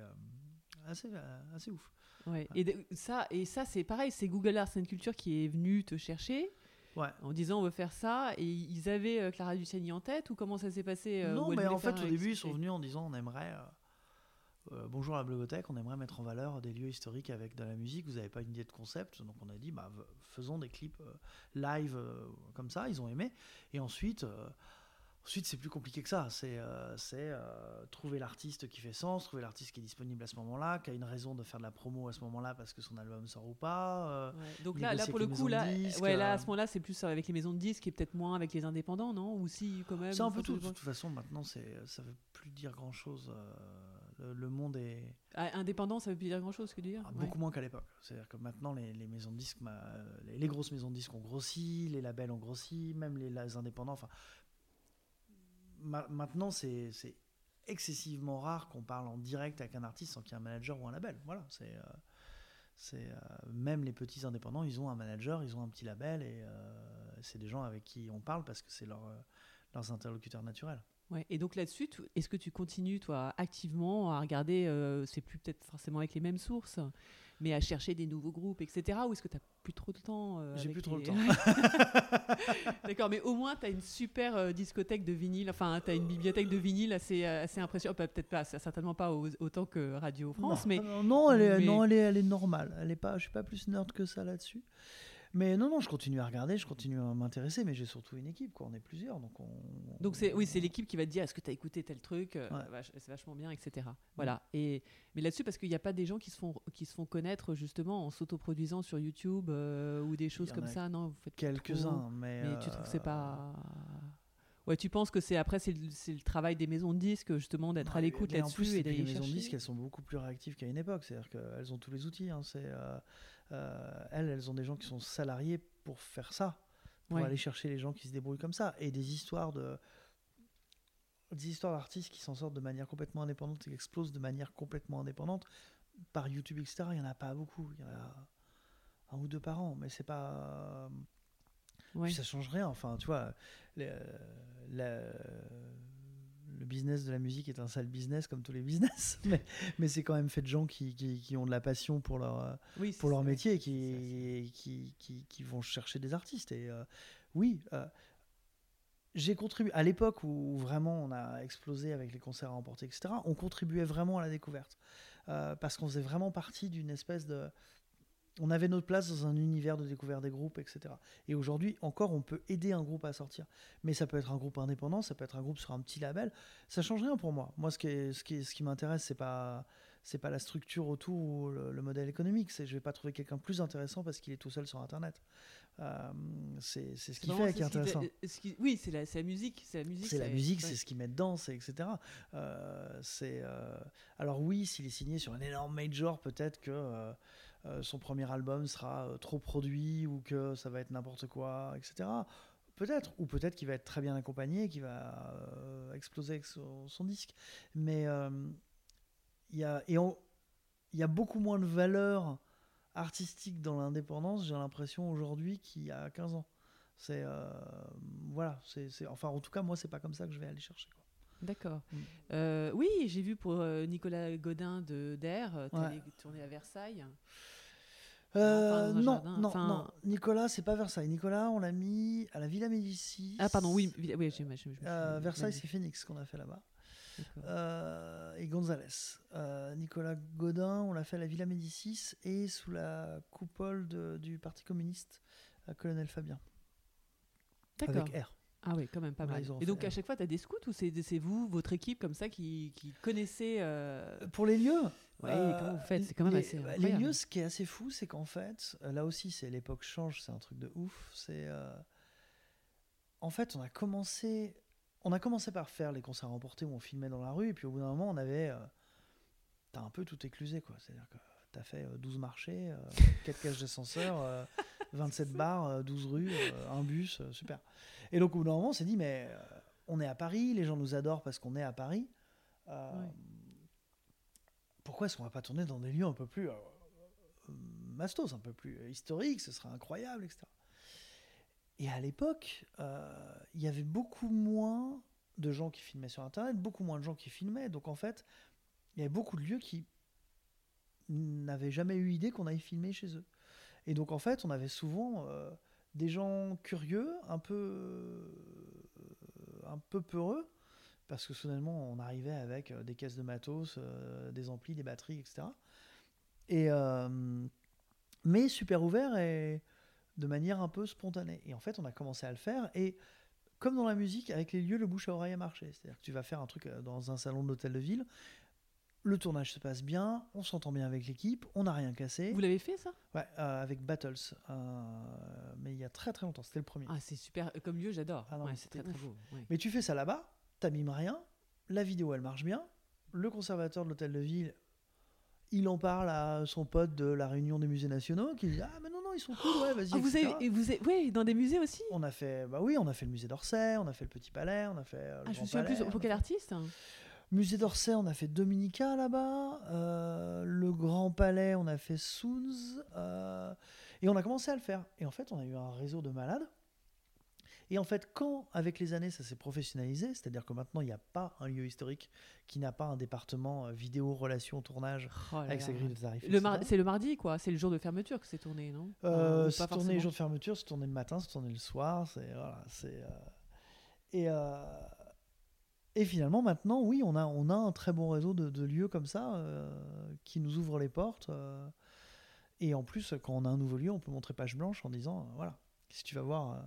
assez, assez ouf. Ouais. Et de- ça, et ça c'est pareil, c'est Google Arts and Culture qui est venu te chercher Ouais. en disant on veut faire ça, et ils avaient euh, Clara Luciani en tête ou comment ça s'est passé euh, non, mais en fait, au un début, ils sont venus en disant on aimerait. euh, euh, bonjour à la bibliothèque, on aimerait mettre en valeur des lieux historiques avec de la musique. Vous n'avez pas une idée de concept, donc on a dit bah, faisons des clips euh, live euh, comme ça. Ils ont aimé. Et ensuite, ensuite c'est plus compliqué que ça. C'est trouver l'artiste qui fait sens, trouver l'artiste qui est disponible à ce moment-là, qui a une raison de faire de la promo à ce moment-là parce que son album sort ou pas. Ouais. Donc là, pour le coup, là, disques, ouais, là, à ce moment-là, c'est plus avec les maisons de disques et peut-être moins avec les indépendants, non? Ou si, quand même C'est un peu tout. De toute façon, maintenant, ça veut plus dire grand-chose. Euh, le, le monde est Ah, indépendant, ça veut plus dire grand-chose, que dire ah, Ouais. beaucoup moins qu'à l'époque. C'est-à-dire que maintenant, les, les maisons de disques, ma- les, les grosses maisons de disques ont grossi, les labels ont grossi, même les, les indépendants. Enfin, ma- maintenant, c'est, excessivement rare qu'on parle en direct avec un artiste sans qu'il y ait un manager ou un label. Voilà, c'est. euh, c'est euh, même les petits indépendants, ils ont un manager, ils ont un petit label et euh, c'est des gens avec qui on parle parce que c'est leur, euh, leurs interlocuteurs naturels. Ouais. Et donc là-dessus, est-ce que tu continues, toi, activement à regarder, euh, c'est plus peut-être forcément avec les mêmes sources, mais à chercher des nouveaux groupes, etc. Ou est-ce que tu n'as plus trop de temps euh, J'ai plus trop les- le temps. D'accord, mais au moins, tu as une super euh, discothèque de vinyle, enfin, tu as une bibliothèque de vinyle assez, assez impressionnante. Bah, peut-être pas, certainement pas au- autant que Radio France, non, mais non, non, elle est, mais- non, elle est, elle est normale. Elle est pas, je suis pas plus nerd que ça là-dessus. Mais non, non, je continue à regarder, je continue à m'intéresser, mais j'ai surtout une équipe, quoi. On est plusieurs, donc on. Donc c'est oui, c'est l'équipe qui va te dire est-ce que tu as écouté tel truc, euh, Ouais. vach- c'est vachement bien, etc. Voilà. Et mais là-dessus parce qu'il n'y a pas des gens qui se font qui se font connaître justement en s'autoproduisant sur YouTube euh, ou des choses comme ça. Non, vous faites plus Quelques-uns, trop. mais. Mais tu trouves que c'est euh, pas Ouais, tu penses que c'est après c'est le, c'est le travail des maisons de disques justement d'être à l'écoute en là-dessus plus, et et puis d'aller les maisons de chercher. disques, elles sont beaucoup plus réactives qu'à une époque. C'est-à-dire qu'elles ont tous les outils. hein. C'est, euh, elles, elles ont des gens qui sont salariés pour faire ça. pour Ouais. aller chercher les gens qui se débrouillent comme ça. Et des histoires de des histoires d'artistes qui s'en sortent de manière complètement indépendante et qui explosent de manière complètement indépendante par YouTube, etc. Il y en a pas beaucoup. Il y en a un ou deux par an, mais c'est pas. Ouais. Puis ça change rien. Enfin, tu vois, le, la- le business de la musique est un sale business comme tous les business, mais, mais c'est quand même fait de gens qui, qui, qui ont de la passion pour leur, Oui, pour c'est- leur c'est- métier et qui vont chercher des artistes. Et euh, oui, euh, j'ai contribué à l'époque où vraiment on a explosé avec les concerts à emporter, etc. On contribuait vraiment à la découverte Euh, parce qu'on faisait vraiment partie d'une espèce de. On avait notre place dans un univers de découverte des groupes, etc. Et aujourd'hui, encore, on peut aider un groupe à sortir. Mais ça peut être un groupe indépendant, ça peut être un groupe sur un petit label. Ça change rien pour moi. Moi, ce qui, est- ce qui, est- ce qui m'intéresse, c'est pas c'est pas la structure autour ou le, le modèle économique. C'est je vais pas trouver quelqu'un plus intéressant parce qu'il est tout seul sur Internet. Euh, c'est ce qui fait qui est intéressant. ce qui- Oui, c'est la, c'est la musique. C'est la musique. C'est la musique, ouais. c'est ce qu'ils mettent dedans, c'est etc. Euh, c'est euh, alors oui, s'il est signé sur un énorme major, peut-être que son premier album sera euh, trop produit ou que ça va être n'importe quoi, etc. Peut-être, ou peut-être qu'il va être très bien accompagné, qu'il va euh, exploser avec son, disque. Mais euh, il y a beaucoup moins de valeur artistique dans l'indépendance, j'ai l'impression aujourd'hui qu'il y a 15 ans. C'est euh, voilà, c'est- enfin en tout cas moi c'est pas comme ça que je vais aller chercher. D'accord. Mm. Euh, oui, j'ai vu pour euh, Nicolas Godin de d'Air, tu Ouais. allé tourner à Versailles. Euh, enfin, non, jardin, non, enfin- non. Nicolas, c'est pas Versailles. Nicolas, on l'a mis à la Villa Médicis. Ah, pardon, oui, oui, je Euh, Versailles, c'est Phoenix qu'on a fait là-bas. Euh, et Gonzalez. Euh, Nicolas Godin, on l'a fait à la Villa Médicis et sous la coupole de- du Parti communiste, à Colonel Fabien. D'accord. Avec R. Ah oui, quand même pas mal. Et donc fait- à chaque fois, tu as des scouts ou c'est vous, votre équipe comme ça, qui, qui connaissez euh, Pour les lieux Ouais, euh, comment vous faites? C'est quand même les, assez Les lieux, ce qui est assez fou, c'est qu'en fait, euh, là aussi, c'est l'époque change, c'est un truc de ouf. C'est euh, en fait, on a commencé, on a commencé par faire les concerts emportés où on filmait dans la rue, et puis au bout d'un moment, on avait, euh, t'as un peu tout éclusé, quoi. C'est-à-dire que t'as fait euh, 12 marchés, 4 cages d'ascenseur, euh, 27 bars, euh, 12 rues, euh, un bus, euh, super. Et donc au bout d'un moment, on s'est dit, mais euh, on est à Paris, les gens nous adorent parce qu'on est à Paris. Euh, Ouais. Pourquoi est-ce qu'on va pas tourner dans des lieux un peu plus euh, mastos, un peu plus historiques, ce serait incroyable, etc. Et à l'époque, euh, il y avait beaucoup moins de gens qui filmaient sur Internet, beaucoup moins de gens qui filmaient. Donc en fait, il y avait beaucoup de lieux qui n'avaient jamais eu idée qu'on aille filmer chez eux. Et donc en fait, on avait souvent des gens curieux, un peu, euh, un peu peureux, parce que soudainement, on arrivait avec euh, des caisses de matos, euh, des amplis, des batteries, etc. Et, mais super ouvert et de manière un peu spontanée. Et en fait, on a commencé à le faire. Et comme dans la musique, avec les lieux, le bouche à oreille a marché. C'est-à-dire que tu vas faire un truc dans un salon d'hôtel de ville, le tournage se passe bien, on s'entend bien avec l'équipe, on n'a rien cassé. Vous l'avez fait ça? Ouais, euh, avec Battles, euh, mais il y a très très longtemps, c'était le premier. Ah, c'est super. euh, Comme lieu, j'adore. Ah Ouais, c'est très très beau. ouais. Mais tu fais ça là-bas, t'abîmes rien, la vidéo elle marche bien, le conservateur de l'hôtel de ville, il en parle à son pote de la réunion des musées nationaux qui dit Ah, mais non, non, ils sont cool, ouais, vas-y. Ah, vous avez, et vous avez, ouais, dans des musées aussi? On a fait, bah oui, on a fait le musée d'Orsay, on a fait le Petit Palais, on a fait le Ah, je me souviens Palais, plus. Pour quel fait- artiste Musée d'Orsay, on a fait Dominica là-bas. euh, le Grand Palais, on a fait Soons. euh, et on a commencé à le faire. Et en fait, on a eu un réseau de malades. Et en fait, quand, avec les années, ça s'est professionnalisé, c'est-à-dire que maintenant, il n'y a pas un lieu historique qui n'a pas un département euh, vidéo, relations, tournage, Oh là avec là. sa grille de tarifs. Le C'est le mardi, quoi. C'est le jour de fermeture que c'est tourné, non? Euh, c'est pas tourné forcément jours de fermeture, c'est tourné le matin, c'est tourné le soir, c'est voilà, c'est et et finalement maintenant oui on a on a un très bon réseau de, de lieux comme ça euh, qui nous ouvrent les portes euh, et en plus quand on a un nouveau lieu on peut montrer page blanche en disant euh, voilà si tu vas voir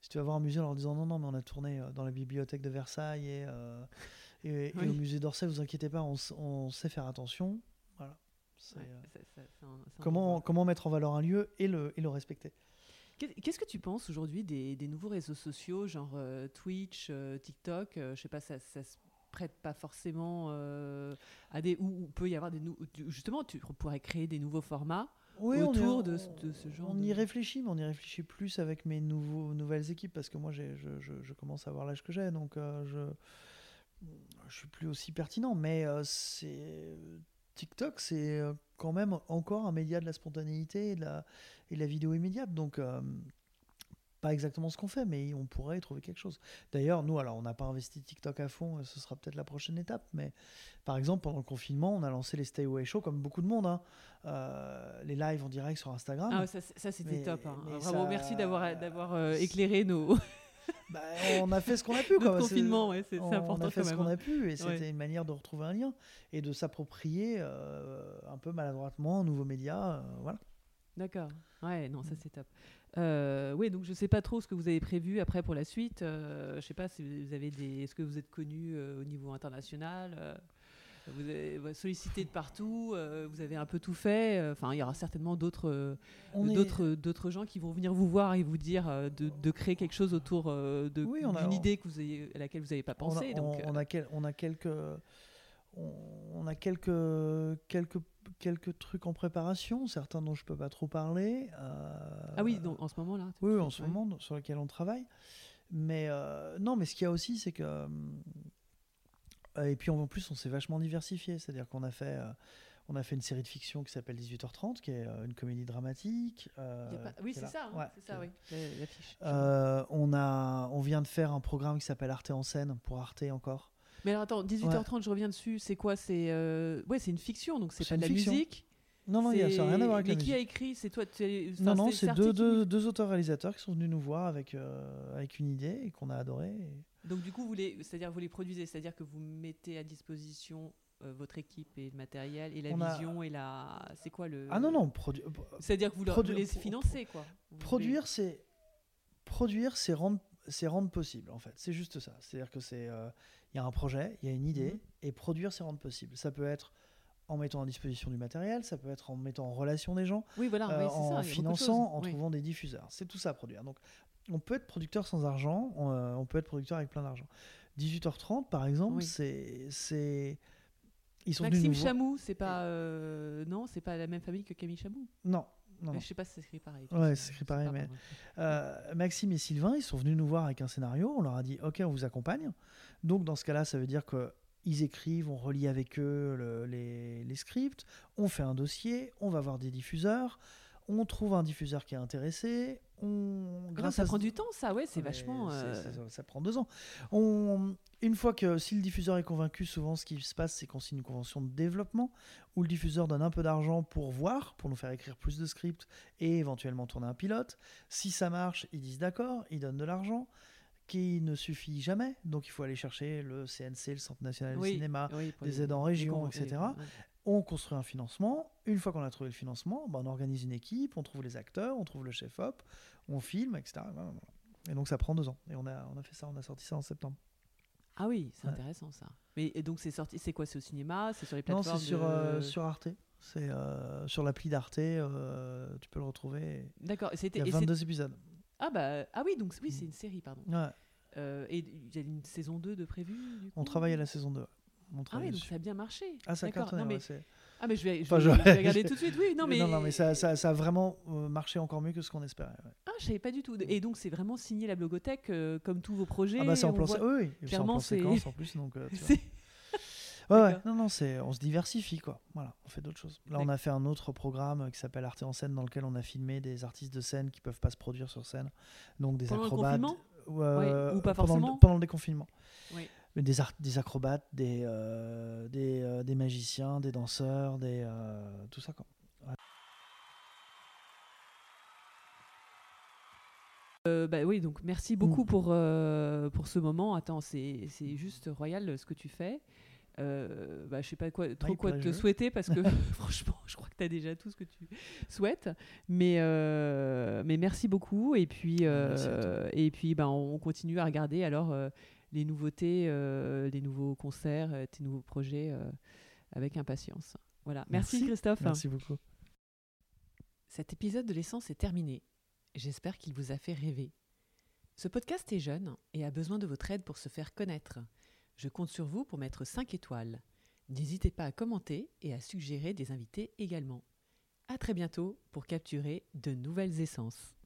si tu vas voir un musée en leur disant non non mais on a tourné dans la bibliothèque de Versailles et euh, et, et Oui. au musée d'Orsay vous inquiétez pas on, sait faire attention. Voilà. Ouais, euh, ça- ça- comment mettre en valeur un lieu et le et le respecter Qu'est-ce que tu penses aujourd'hui des, des nouveaux réseaux sociaux, genre euh, Twitch, euh, TikTok euh, Je sais pas, ça, ça se prête pas forcément à des où, où peut y avoir des nou- tu- justement tu pourrais créer des nouveaux formats Oui, on y- autour de, ce- de ce genre On de... y réfléchit, mais on y réfléchit plus avec mes nouveaux, nouvelles équipes parce que moi, je, je- je commence à avoir l'âge que j'ai, donc euh, je je suis plus aussi pertinent. Mais euh, c'est TikTok, c'est quand même encore un média de la spontanéité et de la, et de la vidéo immédiate, donc euh, pas exactement ce qu'on fait, mais on pourrait y trouver quelque chose. D'ailleurs, nous, alors, on n'a pas investi TikTok à fond, et ce sera peut-être la prochaine étape, mais par exemple, pendant le confinement, on a lancé les Stay Away Show comme beaucoup de monde, hein. Euh, les lives en direct sur Instagram. Ah, ça, ça, c'était top. hein. mais ça- merci d'avoir d'avoir euh, éclairé nos Bah, on a fait ce qu'on a pu. quoi. C'est- confinement. Ouais, c'est important on a fait quand ce qu'on hein. a pu et c'était Ouais. une manière de retrouver un lien et de s'approprier euh, un peu maladroitement un nouveau média. euh, voilà. D'accord. Ouais, non, ça c'est top. Euh, oui, donc je sais pas trop ce que vous avez prévu après pour la suite. Euh, je sais pas si vous avez des. Est-ce que vous êtes connu au niveau international Vous êtes sollicité de partout. euh, vous avez un peu tout fait. euh, Enfin, il y aura certainement d'autres euh, est- d'autres gens qui vont venir vous voir et vous dire de, de créer quelque chose autour de Oui, d'une idée que vous ayez, à laquelle vous n'avez pas on a- pensé. on, donc, on a quel- on a quelques. On, a quelques, quelques, quelques trucs en préparation, certains dont je peux pas trop parler. euh, ah oui, donc, en ce moment là. Oui, en ce ouais. moment, sur lequel on travaille. Mais euh, non, mais ce qu'il y a aussi, c'est que. Euh, et puis en plus, on s'est vachement diversifié. C'est-à-dire qu'on a fait. euh, on a fait une série de fiction qui s'appelle 18h30, qui est euh, une comédie dramatique. euh, pas- Oui, c'est ça. hein, Ouais, c'est ça, oui. la-. Euh, on, a, on vient de faire un programme qui s'appelle Arte en scène pour Arte encore. Mais alors attends, 18h30, je reviens dessus. C'est quoi? C'est euh... ouais, c'est une fiction, donc c'est pas de la fiction. musique. Non, non, il y a- ça n'a rien à voir avec Mais la qui a écrit? C'est toi tu es- Non, enfin, non, c'est deux, qui- deux, deux auteurs-réalisateurs qui sont venus nous voir avec, euh, avec une idée et qu'on a adoré. et- Donc du coup, vous les, c'est-à-dire vous les produisez, c'est-à-dire que vous mettez à disposition euh, votre équipe et le matériel et la On a- vision et la. C'est quoi le Ah non, non, produ- C'est-à-dire que vous, leur- Produ- vous les financez quoi. Vous Produire, c'est produire, c'est rendre, c'est rendre possible en fait. C'est juste ça. C'est-à-dire que c'est, euh, il y a un projet, il y a une idée, Mhm. et produire, c'est rendre possible. Ça peut être en mettant à disposition du matériel, ça peut être en mettant en relation des gens, Oui, voilà, euh, oui, ça, en finançant, en Oui. trouvant des diffuseurs. C'est tout ça à produire. Donc, on peut être producteur sans argent, on, euh, on peut être producteur avec plein d'argent. 18h30, par exemple, Oui. c'est, c'est, ils sont venus Maxime Chamou, c'est pas euh, non, c'est pas la même famille que Camille Chamou. Non, non. Je sais pas si c'est écrit pareil. Ouais, c'est écrit pareil, mais-. Euh, Maxime et Sylvain, ils sont venus nous voir avec un scénario. On leur a dit OK, on vous accompagne. Donc, dans ce cas-là, ça veut dire que ils écrivent, on relie avec eux le- les, les scripts, on fait un dossier, on va voir des diffuseurs, on trouve un diffuseur qui est intéressé. On, Non, grâce ça à prend du temps, ça, ouais, c'est Mais vachement. euh, ça, ça prend deux ans. On, une fois que si le diffuseur est convaincu, souvent ce qui se passe, c'est qu'on signe une convention de développement où le diffuseur donne un peu d'argent pour voir, pour nous faire écrire plus de scripts et éventuellement tourner un pilote. Si ça marche, ils disent d'accord, ils donnent de l'argent qui ne suffit jamais. Donc il faut aller chercher le CNC, le Centre national du oui, cinéma. oui, des les- aides en région, etc. On construit un financement. Une fois qu'on a trouvé le financement, bah, on organise une équipe, on trouve les acteurs, on trouve le chef-op, on filme, etc. Et donc ça prend deux ans. Et on a, on a fait ça, on a sorti ça en septembre. Ah oui, c'est Ouais. intéressant ça. Mais et donc c'est sorti, c'est quoi C'est au cinéma C'est sur les Non, plateformes c'est sur, de- euh, sur Arte. C'est euh, sur l'appli d'Arte, euh, tu peux le retrouver. D'accord. et Il C'était y a et c'est- 22 épisodes. ah bah ah oui donc oui c'est une série pardon. Ouais, et il y a une saison 2 de prévu. du on travaille à la saison 2. Ah oui donc ça a bien marché. Ah, ça cartonne, mais ouais, ah mais je vais, je Enfin, je- je vais regarder tout de suite. Oui non mais non, non, mais ça, ça, ça a vraiment euh, marché encore mieux que ce qu'on espérait. ouais. ah je savais pas du tout. Et donc c'est vraiment signé la blogothèque euh, comme tous vos projets. Ah bah c'est en plan, voit- oui, c'est en clairement, c'est- séquence en plus. Donc, euh, tu vois. Ouais, ouais. Non, non, c'est, on se diversifie, quoi. Voilà, on fait d'autres choses. Là, on a fait un autre programme euh, qui s'appelle Arte en scène, dans lequel on a filmé des artistes de scène qui peuvent pas se produire sur scène. Donc des Pendant le acrobates. confinement? euh, ou pas pendant le- forcément? pendant le déconfinement. Oui. Des, des acrobates, des, euh, des, euh, des magiciens, des danseurs, des, euh, tout ça, quoi. Euh, bah oui, donc merci Mm. beaucoup pour, euh, pour ce moment. Attends, c'est juste royal ce que tu fais. Euh, bah, je sais pas quoi, trop quoi te souhaiter parce que franchement, je crois que tu as déjà tout ce que tu souhaites. Mais, euh, mais merci beaucoup. Et puis, euh, et puis bah, on continue à regarder alors les nouveautés, euh, les nouveaux concerts, euh, tes nouveaux projets euh, avec impatience. Voilà. Merci, Merci. Christophe. Merci beaucoup. Cet épisode de l'essence est terminé. J'espère qu'il vous a fait rêver. Ce podcast est jeune et a besoin de votre aide pour se faire connaître. Je compte sur vous pour mettre 5 étoiles. N'hésitez pas à commenter et à suggérer des invités également. À très bientôt pour capturer de nouvelles essences.